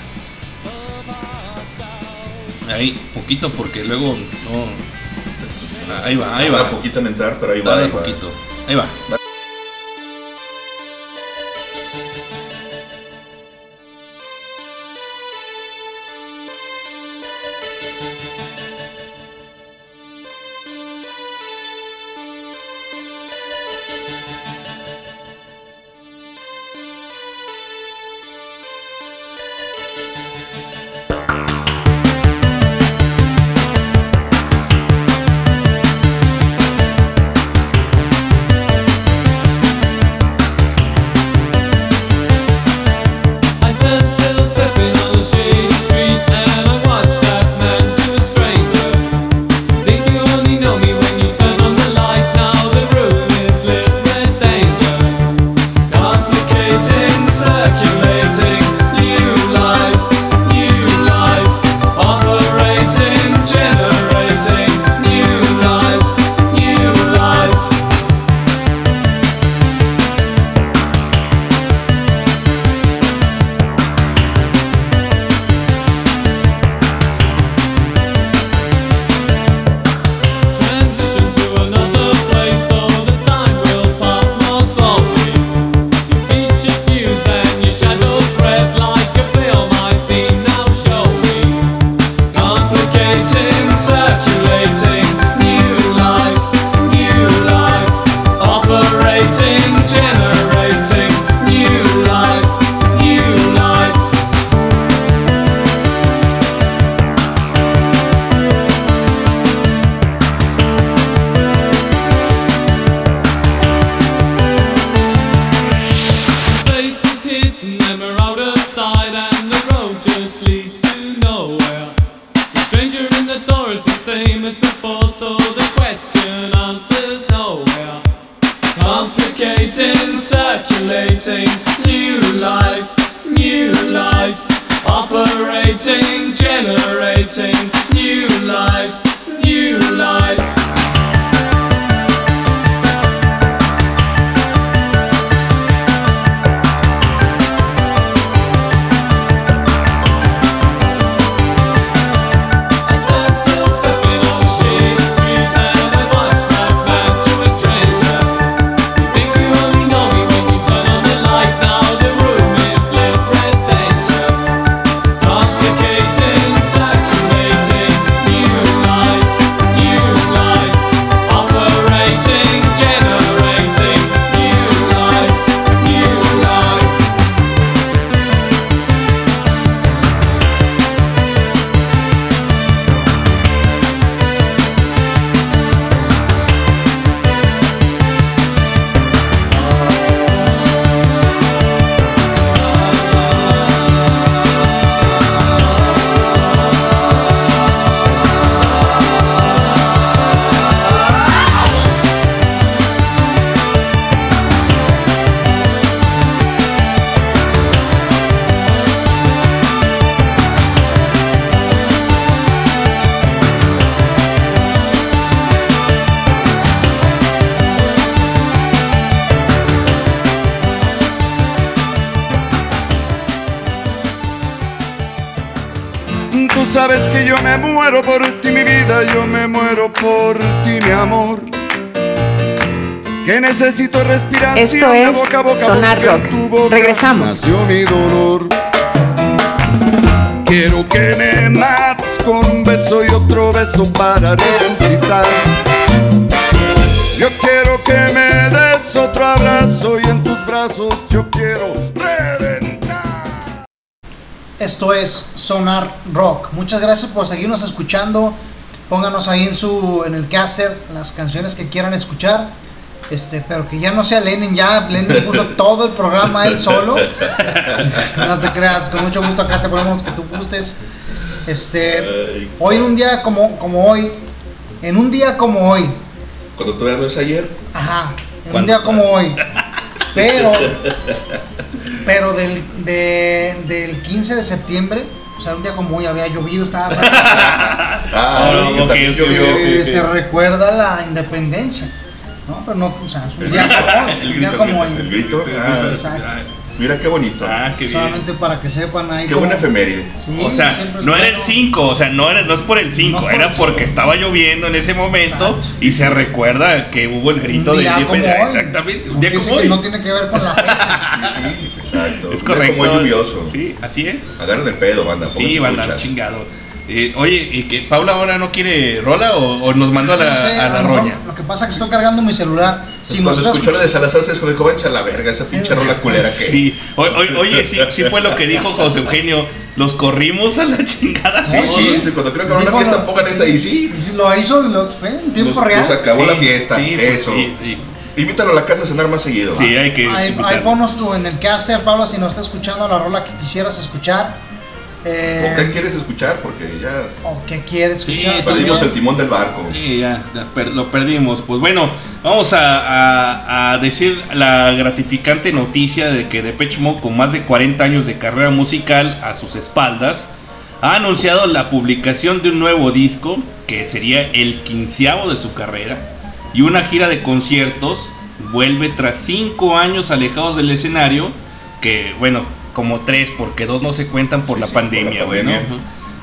Ahí, poquito porque luego no. Ahí va, ahí Tarda va. poquito en entrar, pero ahí va. Ahí va. poquito. Ahí va. Esto es boca a boca Sonar Rock. Regresamos. Nació mi dolor. Quiero que me mates con un beso y otro beso para resucitar. Yo quiero que me des otro abrazo y en tus brazos yo quiero reventar. Esto es Sonar Rock. Muchas gracias por seguirnos escuchando. Pónganos ahí en su en el caster las canciones que quieran escuchar. Este, pero que ya no sea Lenin, ya Lenin puso todo el programa él solo. No te creas, con mucho gusto acá te ponemos que tú gustes. Este, hoy en un día como, como hoy, en un día como hoy, Cuando todavía no es ayer. Ajá, en un día como hoy. Pero, pero del, de- del 15 de septiembre, o sea, un día como hoy había llovido, estaba. Ah, que ok, llovió. Eh, se recuerda la independencia. ¿No? Pero no, o sea, es un día como. El grito, como hoy. El grito. Ah, Ah, Exacto. mira qué bonito. Ah, qué bien. Solamente para que sepan ahí. Qué cómo- buena efeméride. Sí, O sea, no era el bueno. 5, o sea, no, era, no es por el 5, No por era el cinco. porque estaba lloviendo en ese momento Exacto. y se recuerda que hubo el grito Un de día como independencia. hoy. Exactamente, un día como que hoy. no tiene que ver con la fecha. Sí, exacto. Es correcto. Como lluvioso. Sí, así es. Agarren el pedo, banda. Sí, banda, chingado. Eh, oye, ¿y que Paula ahora no quiere rola o, o nos mandó a la, No sé, a la mejor- roña? Lo que pasa es que estoy cargando mi celular. Si Cuando nosotros- escuchó lo de Salazar se dijo, a la verga, esa pinche rola culera que. Sí, O- o- oye, sí, sí fue lo que dijo José Eugenio. Los corrimos a la chingada. Sí, todos. sí, sí, cuando creo que van a una fiesta no. pongan esta y sí. lo hizo lo, fue en tiempo Nos, real. nos acabó Sí, la fiesta, sí, pues, eso. sí, sí. Invítalo a la casa a cenar más seguido. Sí, hay que. Ahí, ahí invitarlo. ponos tú en el caster, Pablo, si nos está escuchando la rola que quisieras escuchar. Eh, ¿O qué quieres escuchar? Porque ya o qué quieres Sí, escuchar. perdimos el también. timón del barco. Sí, ya, ya per- lo perdimos. Pues bueno, vamos a, a- a decir la gratificante noticia de que Depeche Mode, con más de 40 años de carrera musical a sus espaldas, ha anunciado la publicación de un nuevo disco, que sería el quinceavo de su carrera, y una gira de conciertos. Vuelve tras 5 años alejados del escenario, que bueno, como 3, porque dos no se cuentan por Sí, la sí, pandemia, güey, ¿no?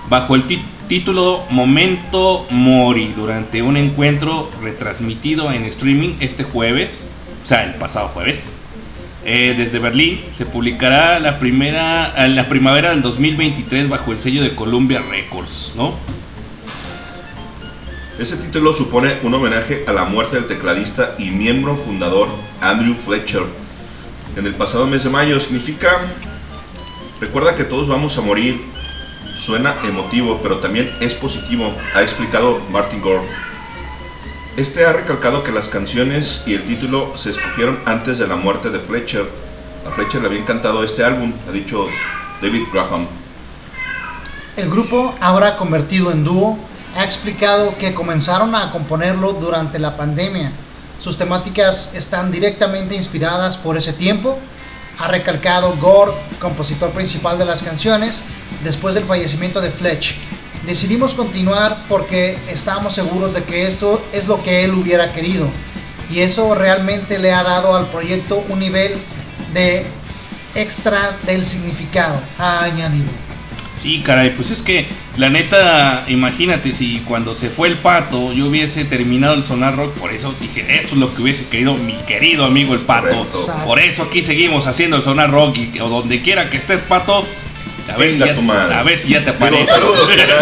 bajo el título Momento Mori durante un encuentro retransmitido en streaming este jueves, o sea, el pasado jueves. Eh, desde Berlín se publicará la primera en la primavera del 2023 bajo el sello de Columbia Records, ¿no? Ese título supone un homenaje a la muerte del tecladista y miembro fundador Andrew Fletcher en el pasado mes de mayo. Significa, recuerda que todos vamos a morir. Suena emotivo, pero también es positivo, ha explicado Martin Gore. Este ha recalcado que las canciones y el título se escogieron antes de la muerte de Fletcher. A Fletcher le había encantado este álbum, ha dicho David Graham. El grupo, ahora convertido en dúo, ha explicado que comenzaron a componerlo durante la pandemia. Sus temáticas están directamente inspiradas por ese tiempo. Ha recalcado Gore, compositor principal de las canciones, después del fallecimiento de Fletch. Decidimos continuar porque estábamos seguros de que esto es lo que él hubiera querido. Y eso realmente le ha dado al proyecto un nivel de extra del significado, ha añadido. Sí, caray, pues es que la neta, imagínate si cuando se fue el pato yo hubiese terminado el sonar rock, por eso dije, eso es lo que hubiese querido mi querido amigo el pato. Correcto. Por eso aquí seguimos haciendo el sonar rock y o donde quiera que estés pato, a ver, si ya, a ver si ya te apareces.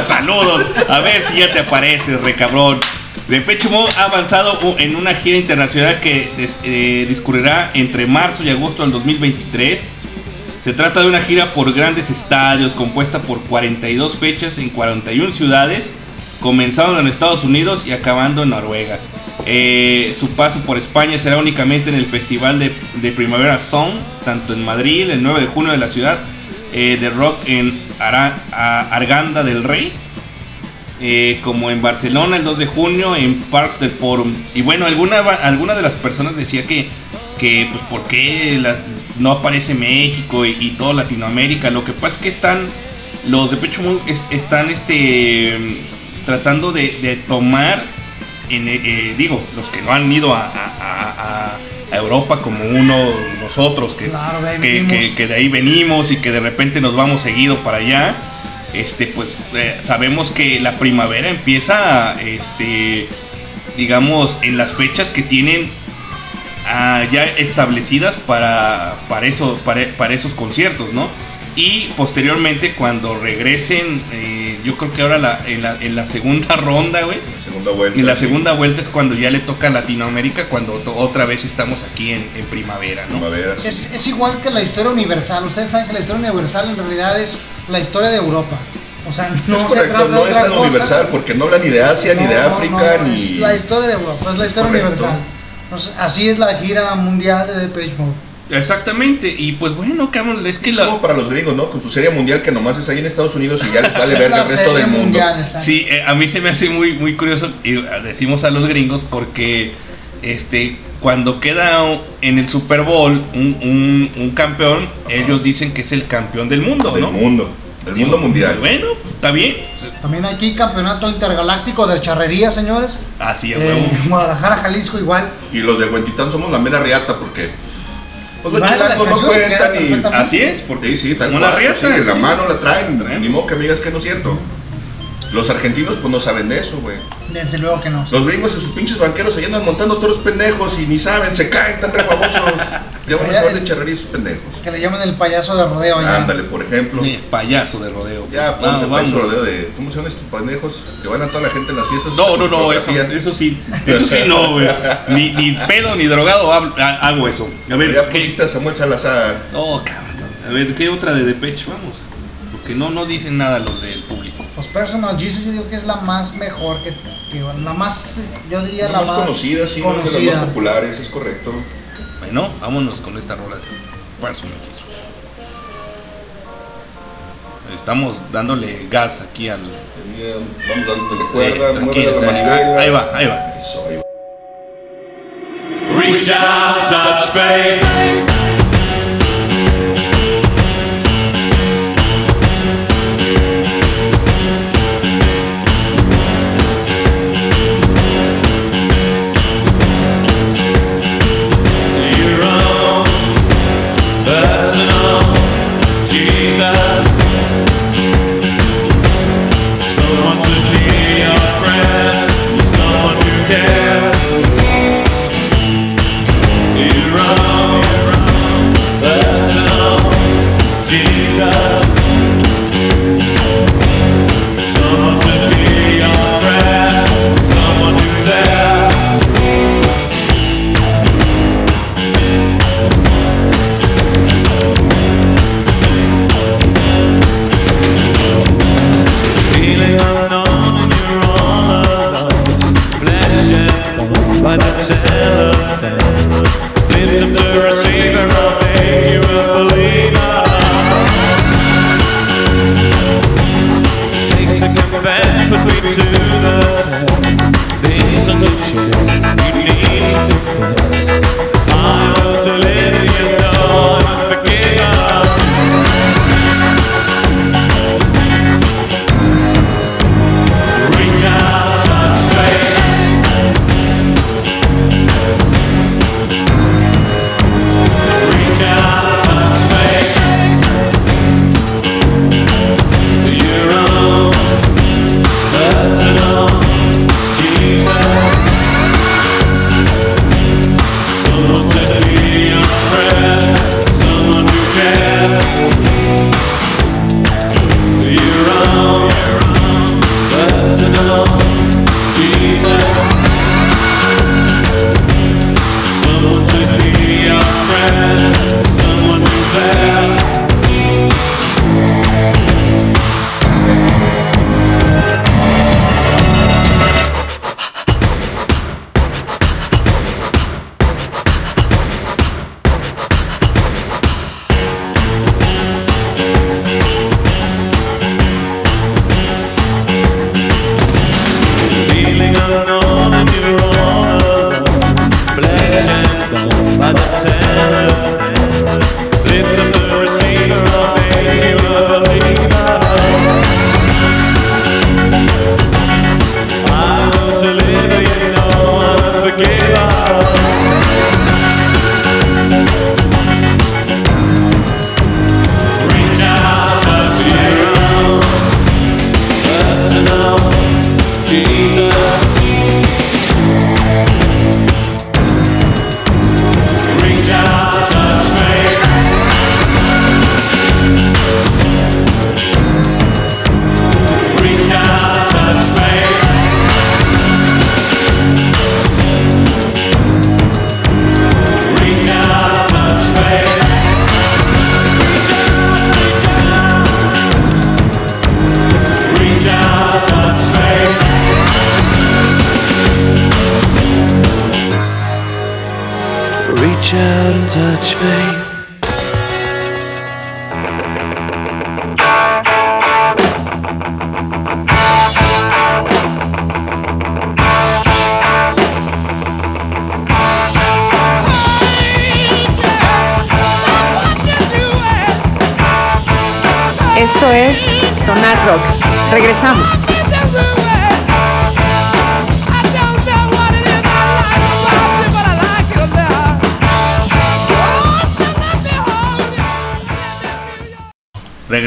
saludos, a ver si ya te apareces, re cabrón. Depeche Mode ha avanzado en una gira internacional que des- eh, discurrirá entre marzo y agosto del 2023. Se trata de una gira por grandes estadios compuesta por 42 fechas en 41 ciudades, comenzando en Estados Unidos y acabando en Noruega. Eh, su paso por España será únicamente en el Festival de, Primavera Sound, tanto en Madrid el 9 de junio de la ciudad, eh, de rock en Ara- Arganda del Rey, eh, como en Barcelona el 2 de junio en Park del Forum. Y bueno, alguna, alguna de las personas decía que, que pues por qué la- no aparece México y, y toda Latinoamérica. Lo que pasa es que están, los de Pecho es- están este, tratando de, de tomar, en, eh, eh, digo, los que no han ido a, a- a- a- a Europa como uno, nosotros, que, Claro, de ahí que- venimos. que- que de ahí venimos y que de repente nos vamos seguido para allá este pues eh, sabemos que la primavera empieza este digamos en las fechas que tienen ah, ya establecidas para para eso para, para esos conciertos no y posteriormente cuando regresen eh, yo creo que ahora la- en, la, en la segunda ronda güey Segunda vuelta. y la segunda vuelta es cuando ya le toca a Latinoamérica cuando to- otra vez estamos aquí en, en primavera no Primavera, sí. Es, es igual que la historia universal. Ustedes saben que la historia universal en realidad es la historia de Europa. O sea, no es se correcto, de no es tan cosa. universal porque no habla ni de Asia, ni de No, África, no, ni. Es la historia de Europa, es la historia Correcto. universal. Así es la gira mundial de Depeche Mode. exactamente y pues bueno cabrón es que Es la, como para los gringos, ¿no? Con su serie mundial que nomás es ahí en Estados Unidos y ya les vale ver el resto del mundo. mundial. Sí, eh, a mí se me hace muy, muy curioso, y eh, decimos a los gringos, porque este, cuando queda en el Super Bowl un, un- un campeón, ellos dicen que es el campeón del mundo, Del ¿no? mundo. Del mundo mundial. Bueno, está bien. También aquí campeonato intergaláctico de charrería, señores. Así a Eh, huevo. Guadalajara, Jalisco igual. Y los de Huentitán somos la mera riata porque. Pues los Vale, la chilangos no cuentan y. Así es, porque Sí, sí, tal como cual, la riata. sí, en la sí. mano la traen. Ni modo que me digas que no es cierto. Los argentinos, pues no saben de eso, güey. Desde luego que no. Los gringos y sus pinches banqueros ahí andan montando todos los pendejos y ni saben, se caen, están re Ya van a saber de charrería esos pendejos. Que le llaman el payaso de rodeo allá. Ándale, por ejemplo. Sí, payaso de rodeo. Ya, Vamos, ponte payaso rodeo de. ¿Cómo se llaman estos pendejos? Que van a toda la gente en las fiestas. No, no, no, eso, eso sí, eso sí no, güey. Ni, ni pedo ni drogado hago eso. A ver, Ya ¿qué? pusiste a Samuel Salazar. No, cabrón. A ver, ¿qué otra de Depeche? Vamos. Porque no nos dicen nada los del público. Pues Personal Jesus yo digo que es la más mejor, que, que la más, yo diría La la, más conocida, sí, no es de las conocida. más populares, es correcto. Bueno, vámonos con esta rola de Jesus. Estamos dándole gas aquí al. Bien, Vamos dándole Eh, mueve la manivela. Ahí va, ahí va. Eso, ahí va. Reach out, touch faith.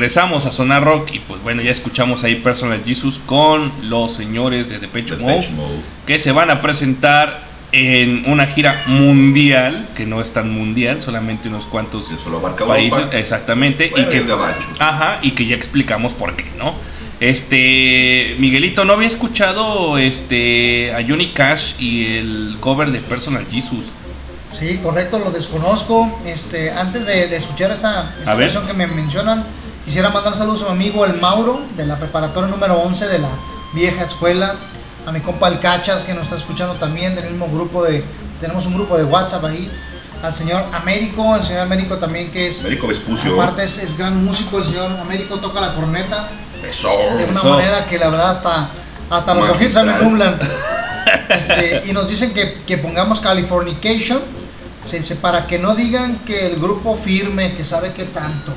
Regresamos a Sonar Rock y pues bueno, ya escuchamos ahí Personal Jesus con los señores de Depeche Mode Depeche Mode. que se van a presentar en una gira mundial, que no es tan mundial, solamente unos cuantos Que solo abarca países, Europa. exactamente, Bueno, y que. Ajá, y que ya explicamos por qué, ¿no? Este, Miguelito, ¿no había escuchado este a Johnny Cash y el cover de Personal Jesus? Sí, correcto, lo desconozco. Este, antes de, de escuchar esa, esa canción que me mencionan, quisiera mandar saludos a mi amigo el Mauro, de la preparatoria número 11 de la vieja escuela. A mi compa el Cachas, que nos está escuchando también, del mismo grupo de. Tenemos un grupo de WhatsApp ahí. Al señor Américo, el señor Américo también, que es. Américo Vespucio. Aparte es, es gran músico, el señor Américo toca la corneta Eso. de una Eso. manera que la verdad hasta, hasta los ojitos se me nublan. Este, y nos dicen que, que pongamos Californication se- se- para que no digan que el grupo firme, que sabe que tanto.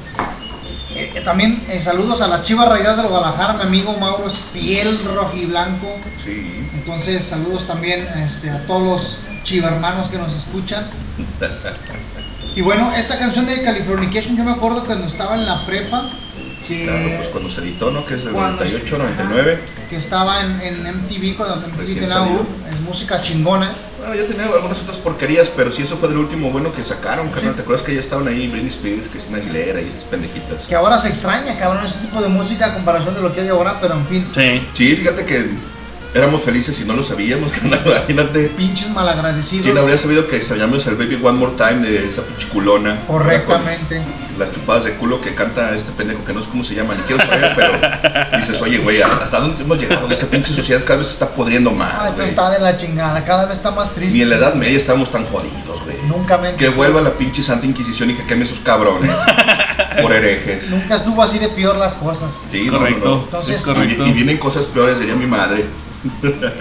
Eh, también eh, saludos a las Chivas Rayadas del Guadalajara, mi amigo Mauro es piel rojiblanco. Sí. Entonces saludos también este, a todos los chivermanos que nos escuchan. Y bueno, esta canción de Californication yo me acuerdo cuando estaba en la prepa. Que Claro, pues cuando se editó, ¿no? Que es cuando- 98, ajá, 99. que estaba en, en MTV cuando MTV tenía es música chingona. Bueno, ya tenía algunas otras porquerías, pero sí, eso fue del último bueno que sacaron, carnal. ¿Te acuerdas que ya estaban ahí Britney Spears, Christina Aguilera y estas pendejitas? Que ahora se extraña, cabrón, ese tipo de música a comparación de lo que hay ahora, pero en fin. Sí. Sí, fíjate que éramos felices y no lo sabíamos, carnal, imagínate. Pinches malagradecidos. ¿Quién habría sabido que extrañamos el Baby One More Time de esa pichiculona? Correctamente. Las chupadas de culo que canta este pendejo que no sé cómo se llama, ni quiero saber, pero dices, oye, güey, ¿hasta dónde hemos llegado? Esa pinche sociedad cada vez se está podriendo más, Ah, esto está de la chingada, cada vez está más triste. Ni en la Edad Media estábamos tan jodidos, güey. Nunca me Que vuelva la pinche Santa Inquisición y que queme esos cabrones por herejes. Nunca estuvo así de peor las cosas. Sí, no, no, Correcto, no. Entonces, es correcto. Y, y vienen cosas peores, diría mi madre.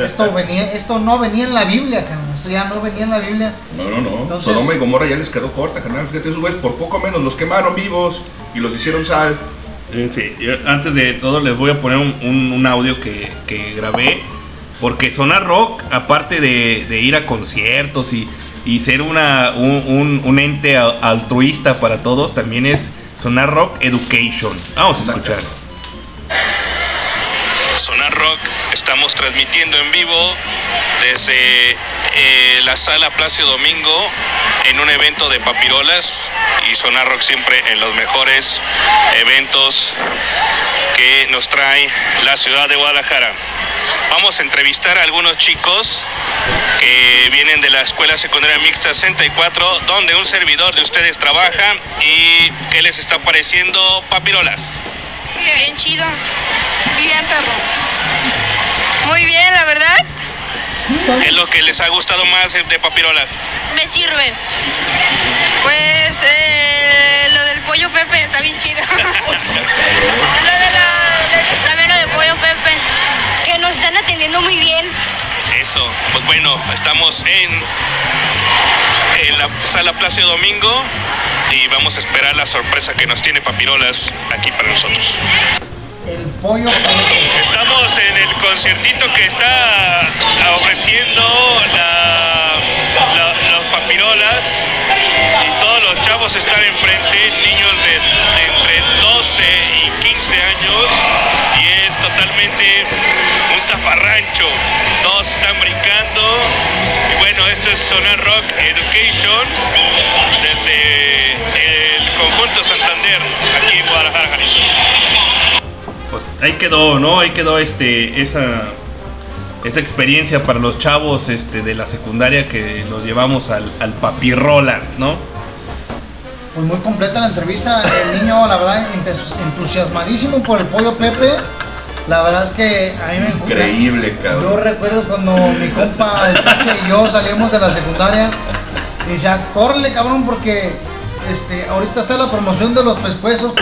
Esto venía, esto no venía en la Biblia, cabrón. Esto ya no venía en la Biblia. No, no, no. Entonces- Sodoma y Gomorra ya les quedó corta, carnal. Fíjate, esos güeyes por poco menos los quemaron vivos y los hicieron sal. Eh, Sí, yo antes de todo les voy a poner un, un- un audio que, que grabé. Porque Sonar Rock, aparte de, de ir a conciertos y, y ser una, un, un- un ente al- altruista para todos, también es Sonar Rock Education. Vamos a escuchar. Estamos transmitiendo en vivo desde eh, la sala Placio Domingo en un evento de papirolas y Sonar Rock siempre en los mejores eventos que nos trae la ciudad de Guadalajara. Vamos a entrevistar a algunos chicos que vienen de la Escuela Secundaria Mixta 64, donde un servidor de ustedes trabaja y qué les está pareciendo papirolas. Bien chido. Bien, perro. Muy bien, la verdad. ¿Qué es lo que les ha gustado más de papirolas? Me sirve. Pues eh, lo del pollo Pepe está bien chido. Lo de la- También lo de pollo Pepe. Que nos están atendiendo muy bien. Eso, pues bueno, estamos en, en la sala Placio Domingo y vamos a esperar la sorpresa que nos tiene Papirolas aquí para nosotros. Estamos en el conciertito que está ofreciendo la, los papirolas. Y todos los chavos están enfrente, niños de, de entre 12 y 15 años. Y es totalmente un zafarrancho, todos están brincando. Y bueno, esto es Sonar Rock Education desde el conjunto Santander aquí en Guadalajara, Jalisco pues ahí quedó, ¿no? Ahí quedó este esa esa experiencia para los chavos este de la secundaria que los llevamos al, al papirrolas, ¿no? Pues muy completa la entrevista. El niño, la verdad, entus- entusiasmadísimo por el pollo Pepe. La verdad es que a mí me Increíble, Yo cabrón. recuerdo cuando mi compa, el Pache y yo salíamos de la secundaria y decía, córrele cabrón porque este, ahorita está la promoción de los pescuezos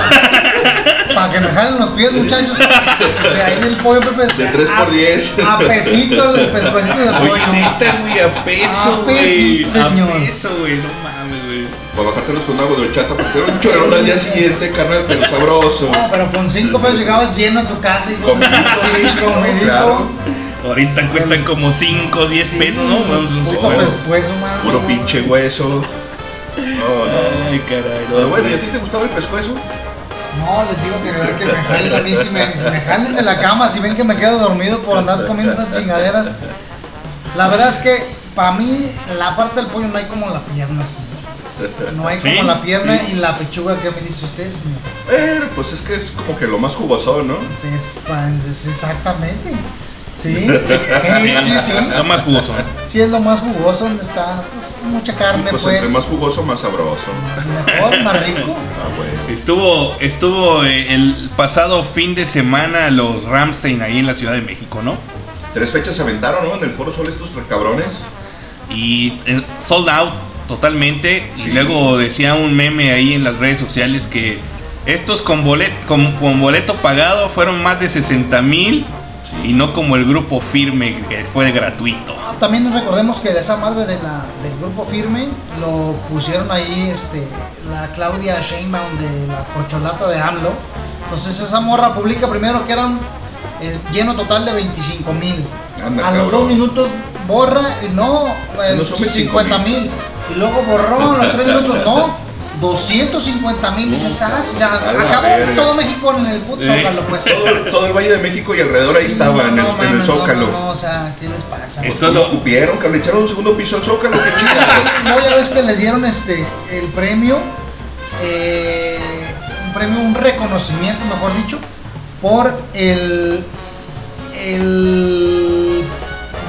para que me jalen los pies muchachos. O sea, ahí del pollo Pepe. De 3 por a- 10. A pesitos el pescuecito de pollo. güey, a peso, güey, a señor. peso, güey, no mames, güey. Para bajártelos con agua de horchata, porque era un chorrón al día siguiente, carnal, pero sabroso. No, pero con cinco pesos llegabas lleno a tu casa y Comidito, sí, comidito. claro. Ahorita cuestan como 5 o 10 pesos, ¿no? Vamos, un Puto poco. pescuezo, mano. Puro pinche hueso. No, no. Ay, caray. no, Pero bueno, ¿y a ti te gustaba el pescuezo? No, les digo que, que me jalen a mí, si me, si me jalen de la cama, si ven que me quedo dormido por andar comiendo esas chingaderas. La verdad es que para mí la parte del pollo no hay como la pierna, señor. No hay como Sí, la pierna sí. y la pechuga que me dice usted, señor. Pero pues es que es como que lo más jugoso, ¿no? Sí, es, es- es exactamente. Sí, sí, sí, sí. Está más jugoso. Sí es lo más jugoso, donde está pues, mucha carne, Pues pues. entre más jugoso, más sabroso. Mejor, más rico. Ah, bueno. Estuvo, estuvo eh, el pasado fin de semana los Ramstein ahí en la Ciudad de México, ¿no? Tres fechas se aventaron, ¿no? En el foro Sol estos cabrones. Y eh, sold out totalmente. Sí. Y luego decía un meme ahí en las redes sociales que estos con boleto, con, con boleto pagado fueron más de 60 mil y no como el grupo firme que fue gratuito. También recordemos que esa madre de la, del grupo firme lo pusieron ahí este, la Claudia Sheinbaum de la corcholata de AMLO. Entonces esa morra publica primero que eran eh, lleno total de 25 mil. A los dos minutos borra y no, eh, No son 50 mil. Y luego borró a los tres minutos, no. 250 mil, dices, ah, ya acabó todo México en el puto zócalo, pues. Todo, todo el Valle de México y alrededor ahí estaba, en, el, en Zócalo. No, no, no, o sea, ¿qué les pasa? Pues Entonces lo lo- ocupieron, que le echaron un segundo piso al Zócalo, qué chingados. No, ya ves que les dieron este el premio, eh, un premio, un reconocimiento, mejor dicho, por el, el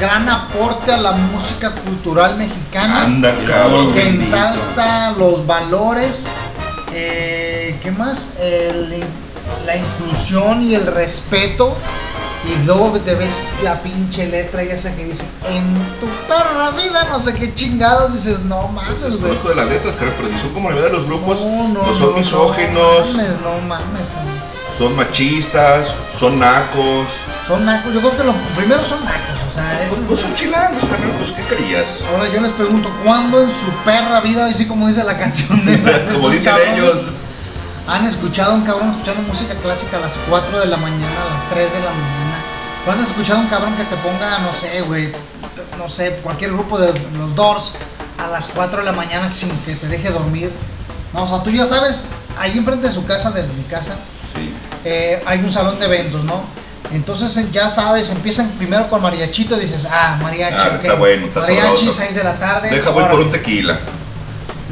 gran aporte a la música cultural mexicana. Anda, cabrón. que ensalza los valores, eh, ¿qué más? El la inclusión y el respeto. Y luego te ves la pinche letra y esa que dice, en tu perra vida, no sé qué chingados, dices, no mames, güey. De las letras, creo, pero son como la mayoría de los grupos, No, no, pues son no, misóginos, No mames, no mames. son machistas, son nacos. Son nacos, yo creo que lo primero son nacos, o sea, Pues, es- pues son chilangos, carnal, pues ¿qué querías? Ahora yo les pregunto, ¿cuándo en su perra vida, así como dice la canción de, Como dicen cabrones, ellos. han escuchado un cabrón escuchando música clásica a las 4 de la mañana, a las 3 de la mañana? ¿Cuándo has escuchado un cabrón que te ponga, no sé, güey, no sé, cualquier grupo de los Doors a las 4 de la mañana sin que te deje dormir? No, o sea, tú ya sabes, ahí enfrente de su casa, de mi casa, Sí. eh, hay un salón de eventos, ¿no? Entonces eh, ya sabes, empiezan primero con mariachito y dices, ah, mariachi, Ah, ok. está bueno, está Mariachi, sabroso. 6 de la tarde. Deja voy por un tequila.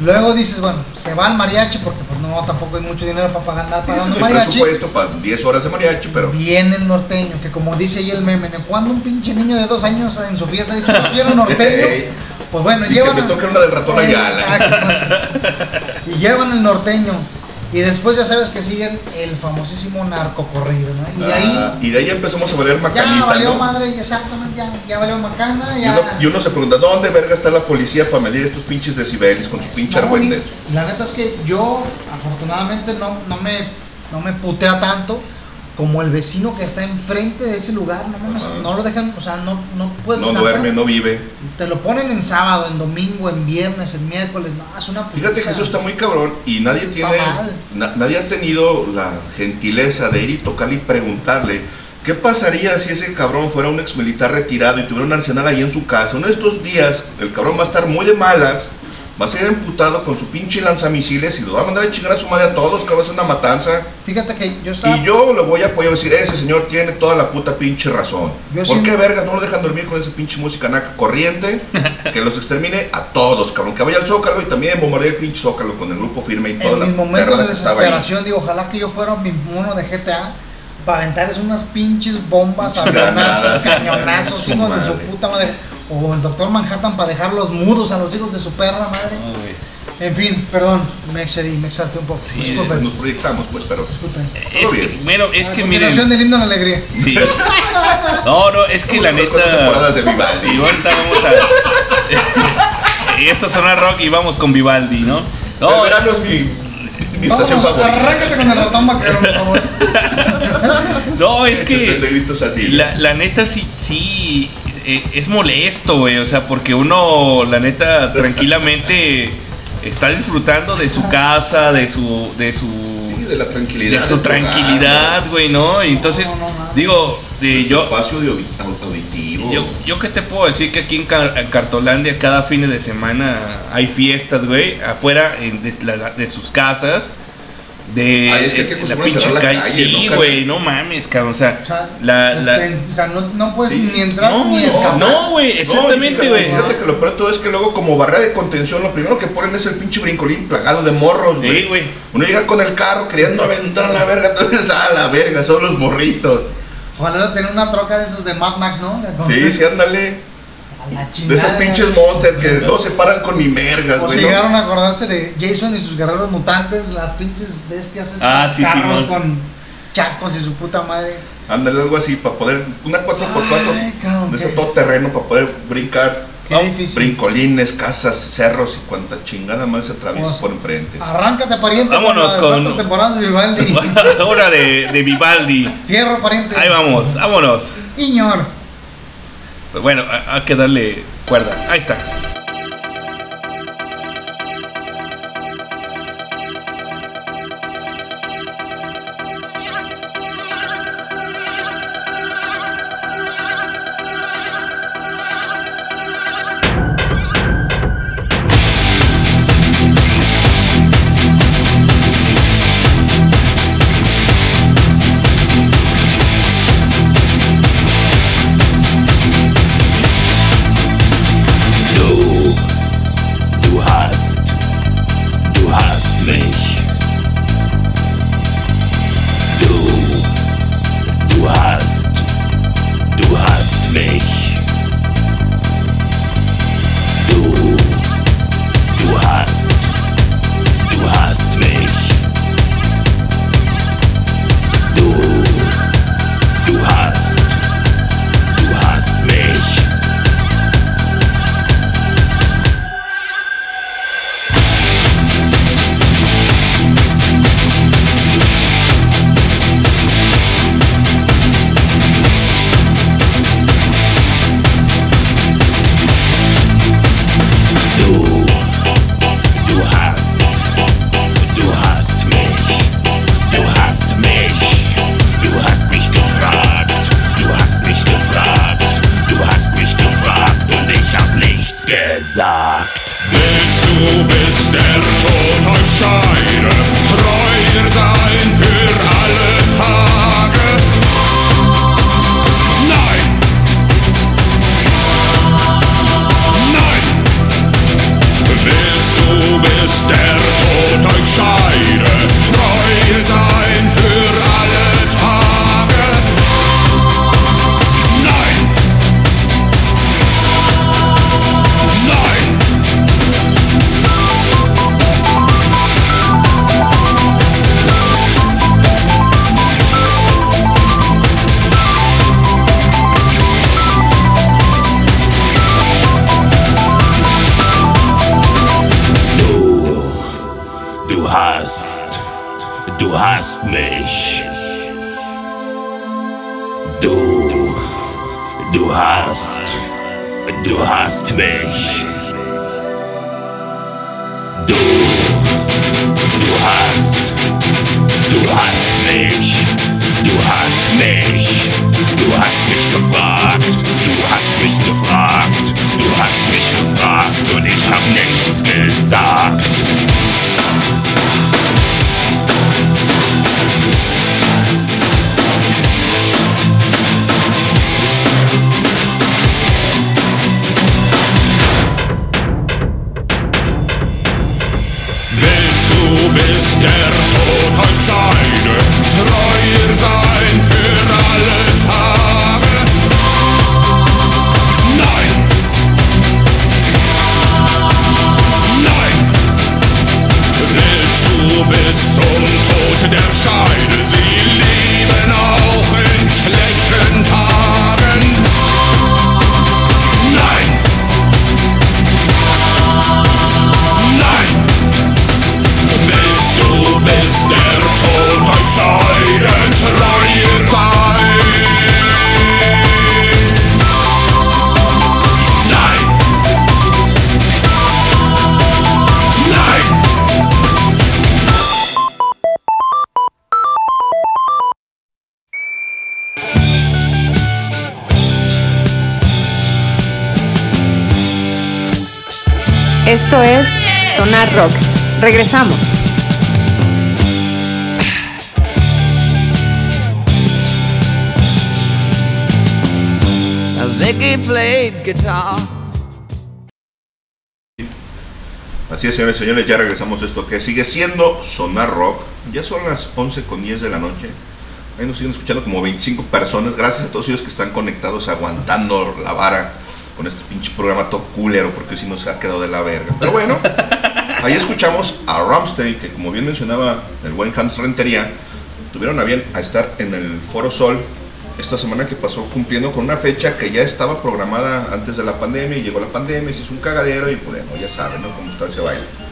Luego dices, bueno, se va al mariachi porque pues no, tampoco hay mucho dinero para pagar, andar pagando El mariachi. presupuesto para 10 horas de mariachi, pero Viene el norteño, que como dice ahí el meme, ¿no? cuando un pinche niño de dos años en su fiesta dicho, "Yo quiero norteño? Pues bueno, y que llevan... me a- toque una del ratón Ayala. Exacto. y llevan el norteño. Y después ya sabes que siguen el famosísimo narcocorrido, ¿no? Y de ahí Ah, y de ahí empezamos a valer ya macanita, valió ¿no? madre, exactamente, ya, ya valió macana, Y ya... uno, y uno se pregunta, ¿dónde verga está la policía para medir estos pinches decibeles con su pinche No, y La neta es que yo, afortunadamente, no, no, me, no me putea tanto como el vecino que está enfrente de ese lugar. No, mames, Ajá. no lo dejan, o sea, no, no puedes No descansar. duerme, no vive. Te lo ponen en sábado, en domingo, en viernes, en miércoles. No, es una Fíjate que eso está muy cabrón y nadie tiene, na- nadie ha tenido la gentileza de ir y tocarle y preguntarle qué pasaría si ese cabrón fuera un ex militar retirado y tuviera un arsenal ahí en su casa. Uno de estos días el cabrón va a estar muy de malas, va a ser emputado con su pinche lanzamisiles y lo va a mandar a chingar a su madre a todos, que va a ser una matanza. Fíjate que yo estaba... Y yo lo voy a apoyar y decir, ese señor tiene toda la puta pinche razón. Yo ¿Por qué verga no lo dejan dormir con esa pinche música naca corriente? que los extermine a todos, cabrón. Que vaya al Zócalo y también bombardee el pinche Zócalo con el grupo firme y toda en la mis momentos de desesperación, digo, ojalá que yo fuera mi mono de GTA para aventarles unas pinches bombas, avionazos, cañonazos, hijos de su puta madre. O el doctor Manhattan para dejarlos mudos a los hijos de su perra madre. En fin, perdón, me excedí, me exalté un poco. Sí, Disculpen, Nos proyectamos, pues, pero. disculpen. Es que, bueno, es A que miren. de Lindo en la Alegría. Sí. No, no, es que la neta. temporadas de Vivaldi. Y ahorita vamos a. y esto suena rock y vamos con Vivaldi, ¿no? El No, verano es mi, mi estación favorita. arráncate con el ratón vaquero, por favor. no, es que. a. La, la neta sí, sí, es molesto, güey, o sea, porque uno, la neta, tranquilamente está disfrutando de su casa, de su, de su, Sí, de la tranquilidad. de su tranquilidad, güey, ¿no? Y entonces, No, no, no. digo, de tu yo, Espacio auditivo. yo, yo qué te puedo decir que aquí en, Car- en Cartolandia cada fin de semana hay fiestas, güey, afuera en- de, la- de sus casas. De Ay, es que hay que la pinche la calle. calle, ¿no, Sí, güey, no mames, cabrón. O sea, O sea, la, la, te- o sea, no, no puedes Sí. ni entrar No, ni escapar. no, güey, exactamente, güey. Fíjate que lo peor de todo es que luego como barrera de contención lo primero que ponen es el pinche brincolín plagado de morros, güey. Sí, güey. Uno llega con el carro queriendo aventar a la verga, entonces a la verga, son los morritos. Ojalá tener una troca de esos de Mad Max, ¿no? Sí, sí, ándale. De esos pinches monsters que no se paran con ni mergas, O güey. ¿no? llegaron a acordarse de Jason y sus guerreros mutantes, las pinches bestias estos Ah, sí, carros Simón. con chacos y su puta madre. Ándale, algo así, para poder, una 4x4 Ay, cabrón, de ese todo terreno para poder brincar. Qué ¿no? difícil. Brincolines, casas, cerros y cuanta chingada más se atraviesa Pues, por enfrente. Arráncate, pariente. Vámonos con- cuatro temporadas de Vivaldi. Hora de, de Vivaldi. Fierro, pariente. Ahí vamos, vámonos. Iñor. Pues bueno, ha- hay que darle cuerda. Ahí está. Regresamos. Así es, señores y señores, ya regresamos a esto que sigue siendo Sonar Rock. Ya son las 11 con 10 de la noche. Ahí nos siguen escuchando como 25 personas. Gracias a todos ellos que están conectados, aguantando la vara con este pinche programa todo culero, porque si no se ha quedado de la verga. Pero bueno, ahí escuchamos a Ramstein, que como bien mencionaba el buen Hans Rentería, tuvieron a bien a estar en el Foro Sol esta semana que pasó cumpliendo con una fecha que ya estaba programada antes de la pandemia y llegó la pandemia, se hizo un cagadero y bueno, ya saben. Cómo está ese baile.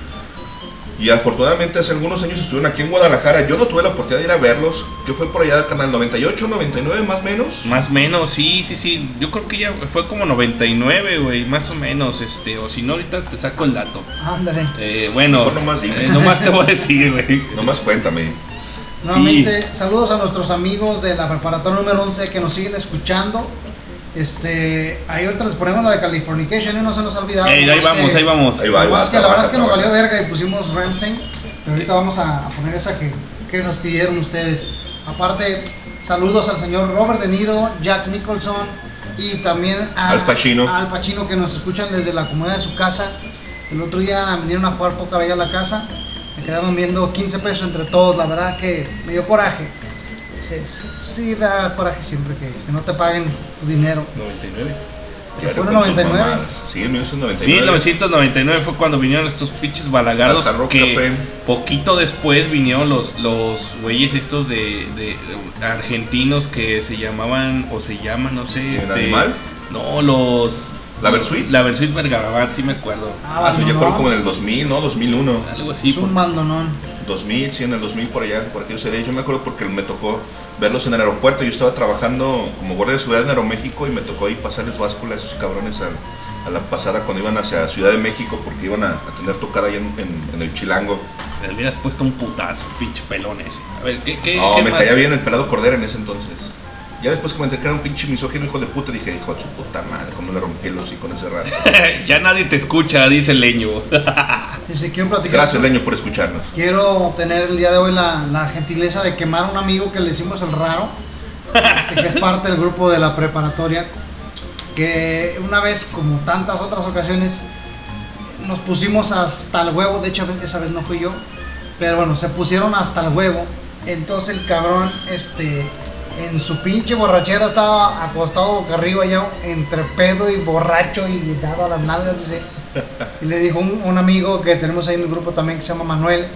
Y afortunadamente hace algunos años estuvieron aquí en Guadalajara. Yo no tuve la oportunidad de ir a verlos. que fue por allá, canal 98, 99 más o menos? Más o menos, sí, sí, sí. Yo creo que ya fue como 99, güey, más o menos. este O si no, ahorita te saco el dato. Ándale. Eh, bueno, Mejor nomás dime. eh, nomás te voy a decir, güey. Nomás cuéntame. Nuevamente, saludos a nuestros amigos de la preparatoria número 11 que nos siguen escuchando. Este, ahí ahorita les ponemos la de Californication y no se nos ha olvidado. Ey, ahí vamos, que- ahí vamos. Ahí va, ahí va. nomás que la verdad es que nos valió verga y pusimos Ramsey. Pero ahorita vamos a, a poner esa que, que nos pidieron ustedes. Aparte, saludos al señor Robert De Niro, Jack Nicholson y también a, Al Pacino. a Al Pacino que nos escuchan desde la comunidad de su casa. El otro día vinieron a jugar póker allá a la casa. Me quedaron viendo 15 pesos entre todos. La verdad que me dio coraje. Sí, sí da coraje siempre que, que no te paguen tu dinero. 99. Que fueron con sus 99. mamadas. Sí, en 1999. 1999 fue cuando vinieron estos pinches balagardos que Café. poquito después vinieron los los güeyes estos de, de- de argentinos que se llamaban o se llaman no sé ¿El este Animal? no los ¿La Versuit? la Versuit Vergarabat sí me acuerdo Ah, eso ya no, fueron no. como en el 2000, ¿no? 2001. algo así Es un por- mandonón. 2000, sí, en el 2000 por allá, por aquellos sería. Yo me acuerdo porque me tocó verlos en el aeropuerto. Yo estaba trabajando como guardia de seguridad en Aeroméxico y me tocó ahí pasarles báscula a esos cabrones a, la pasada cuando iban hacia Ciudad de México porque iban a, a tener tocada ahí en, en- en el Chilango. le hubieras puesto un putazo pinche pelón ese a ver qué qué, No, qué me más? caía bien el pelado Cordera en ese entonces. Ya después que me un pinche misógino hijo de puta, dije, hijo de su puta madre, cómo le rompí el hocico en ese rato. ya nadie te escucha dice el leño Dice, quiero platicar. Gracias, Leño, por escucharnos. Quiero tener el día de hoy la, la gentileza de quemar a un amigo que le hicimos el raro, este, que es parte del grupo de la preparatoria, que una vez, como tantas otras ocasiones, nos pusimos hasta el huevo, de hecho esa vez no fui yo, pero bueno, se pusieron hasta el huevo, entonces el cabrón, este, en su pinche borrachera estaba acostado boca arriba ya entre pedo y borracho y dado a las nalgas. Y le dijo un, un amigo que tenemos ahí en el grupo también que se llama Manuel,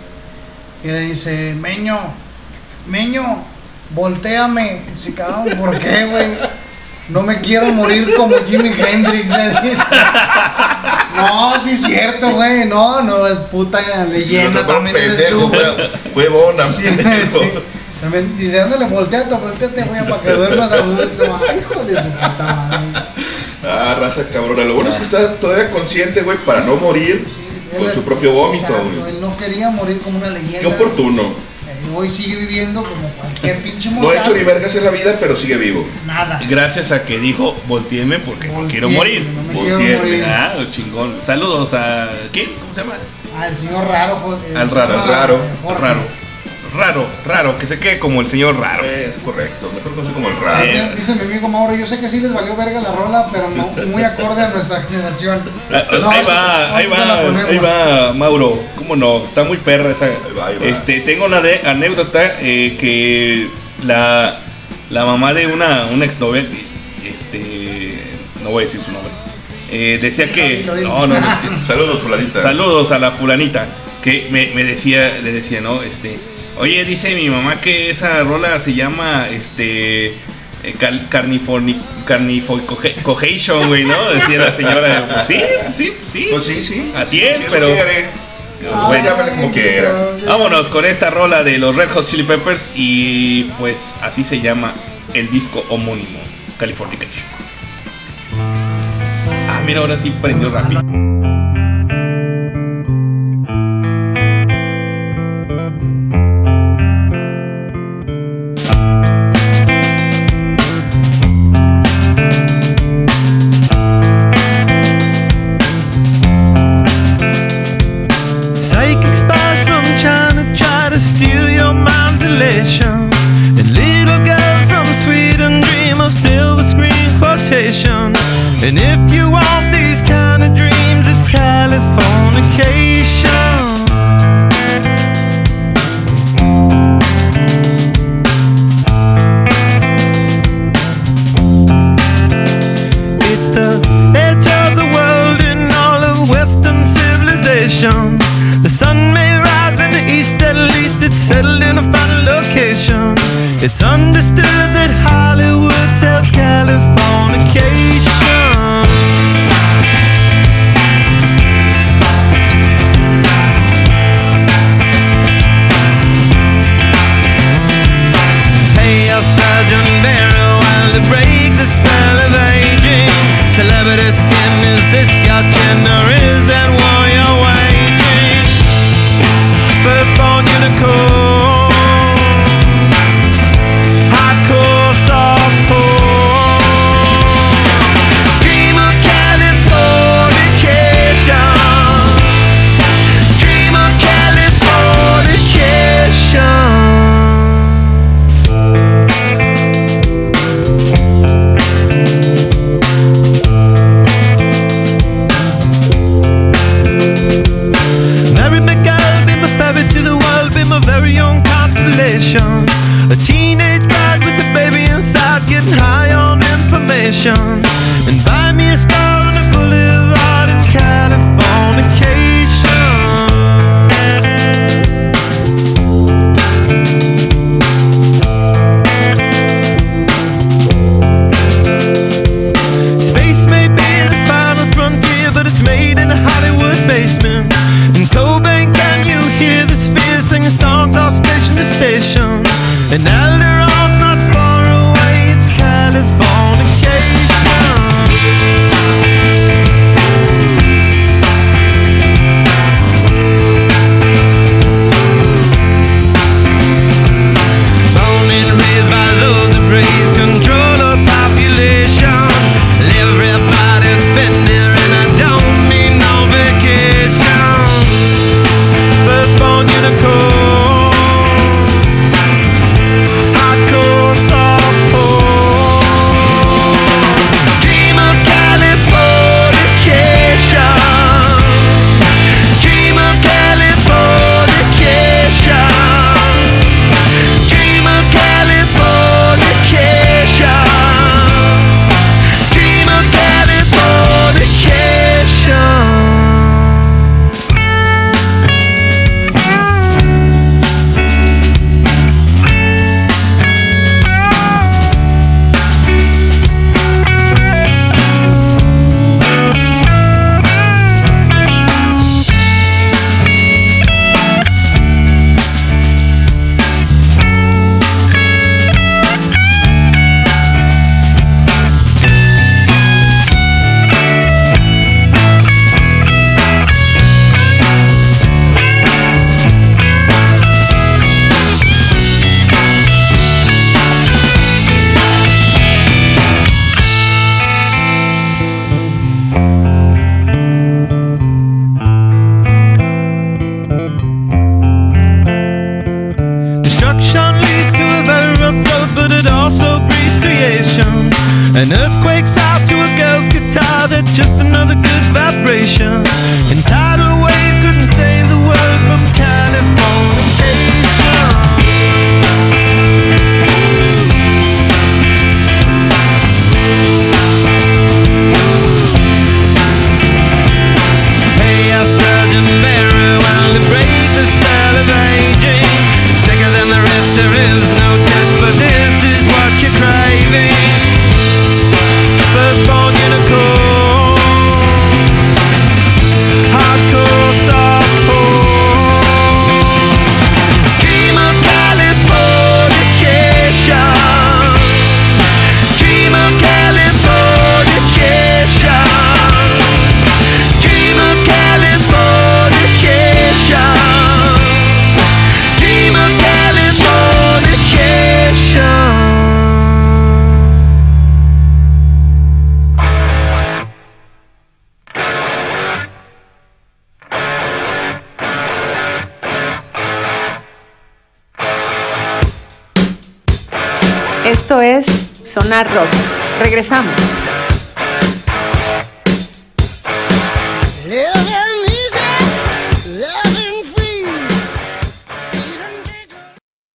y le dice, Meño, Meño, volteame. Dice, cabrón, ¿por qué, güey? No me quiero morir como Jimi Hendrix, le dice. No, sí es cierto, güey, no, no, es puta leyenda No, no, también eres pendejo, fue, fue Bonham, Sí, pendejo. sí. También dice, ándale, volteate, volteate, güey, para que duermas a gusto. Ay, hijo de su puta madre. Ah, raza cabrona. Lo bueno es que está todavía consciente, güey, para no morir con su propio vómito, güey. Él no quería morir como una leyenda. Qué oportuno. Eh, Hoy sigue viviendo como cualquier pinche No ha mortal. hecho ni vergas en la vida, pero sigue vivo. Nada. Gracias a que dijo, volteeme porque no quiero morir. no me quiero Volteeme. morir. Ah, chingón. Saludos a. ¿Quién? ¿Cómo se llama? Al señor raro. eh, Al raro, raro, Jorge. Raro. Raro, raro, que se quede como el señor raro. Es correcto. Mejor conocido como el raro. Dice, dice mi amigo Mauro, yo sé que sí les valió verga la rola, pero no muy acorde a nuestra generación. Ah, No, ahí va, ahí va, ahí va, Mauro. ¿Cómo no? Está muy perra esa. va, ahí va. Este, tengo una de- anécdota eh, que la, la mamá de una, una exnovia, este, no voy a decir su nombre, eh, decía que, no, no, no, es que- Saludos, fulanita. Saludos a la fulanita que me, me decía, le decía, ¿no? Este, oye, dice mi mamá que esa rola se llama, este, eh, cal- carniforni- carnifocoheation, güey, ¿no? Decía la señora, pues sí, sí, sí. Pues sí, sí. Así es, Si pero- quiere. Ah, Usted llámale como quiera. Vámonos con esta rola de los Red Hot Chili Peppers y pues así se llama el disco homónimo, Californication. Ah, mira, ahora sí prendió rápido. And if Regresamos.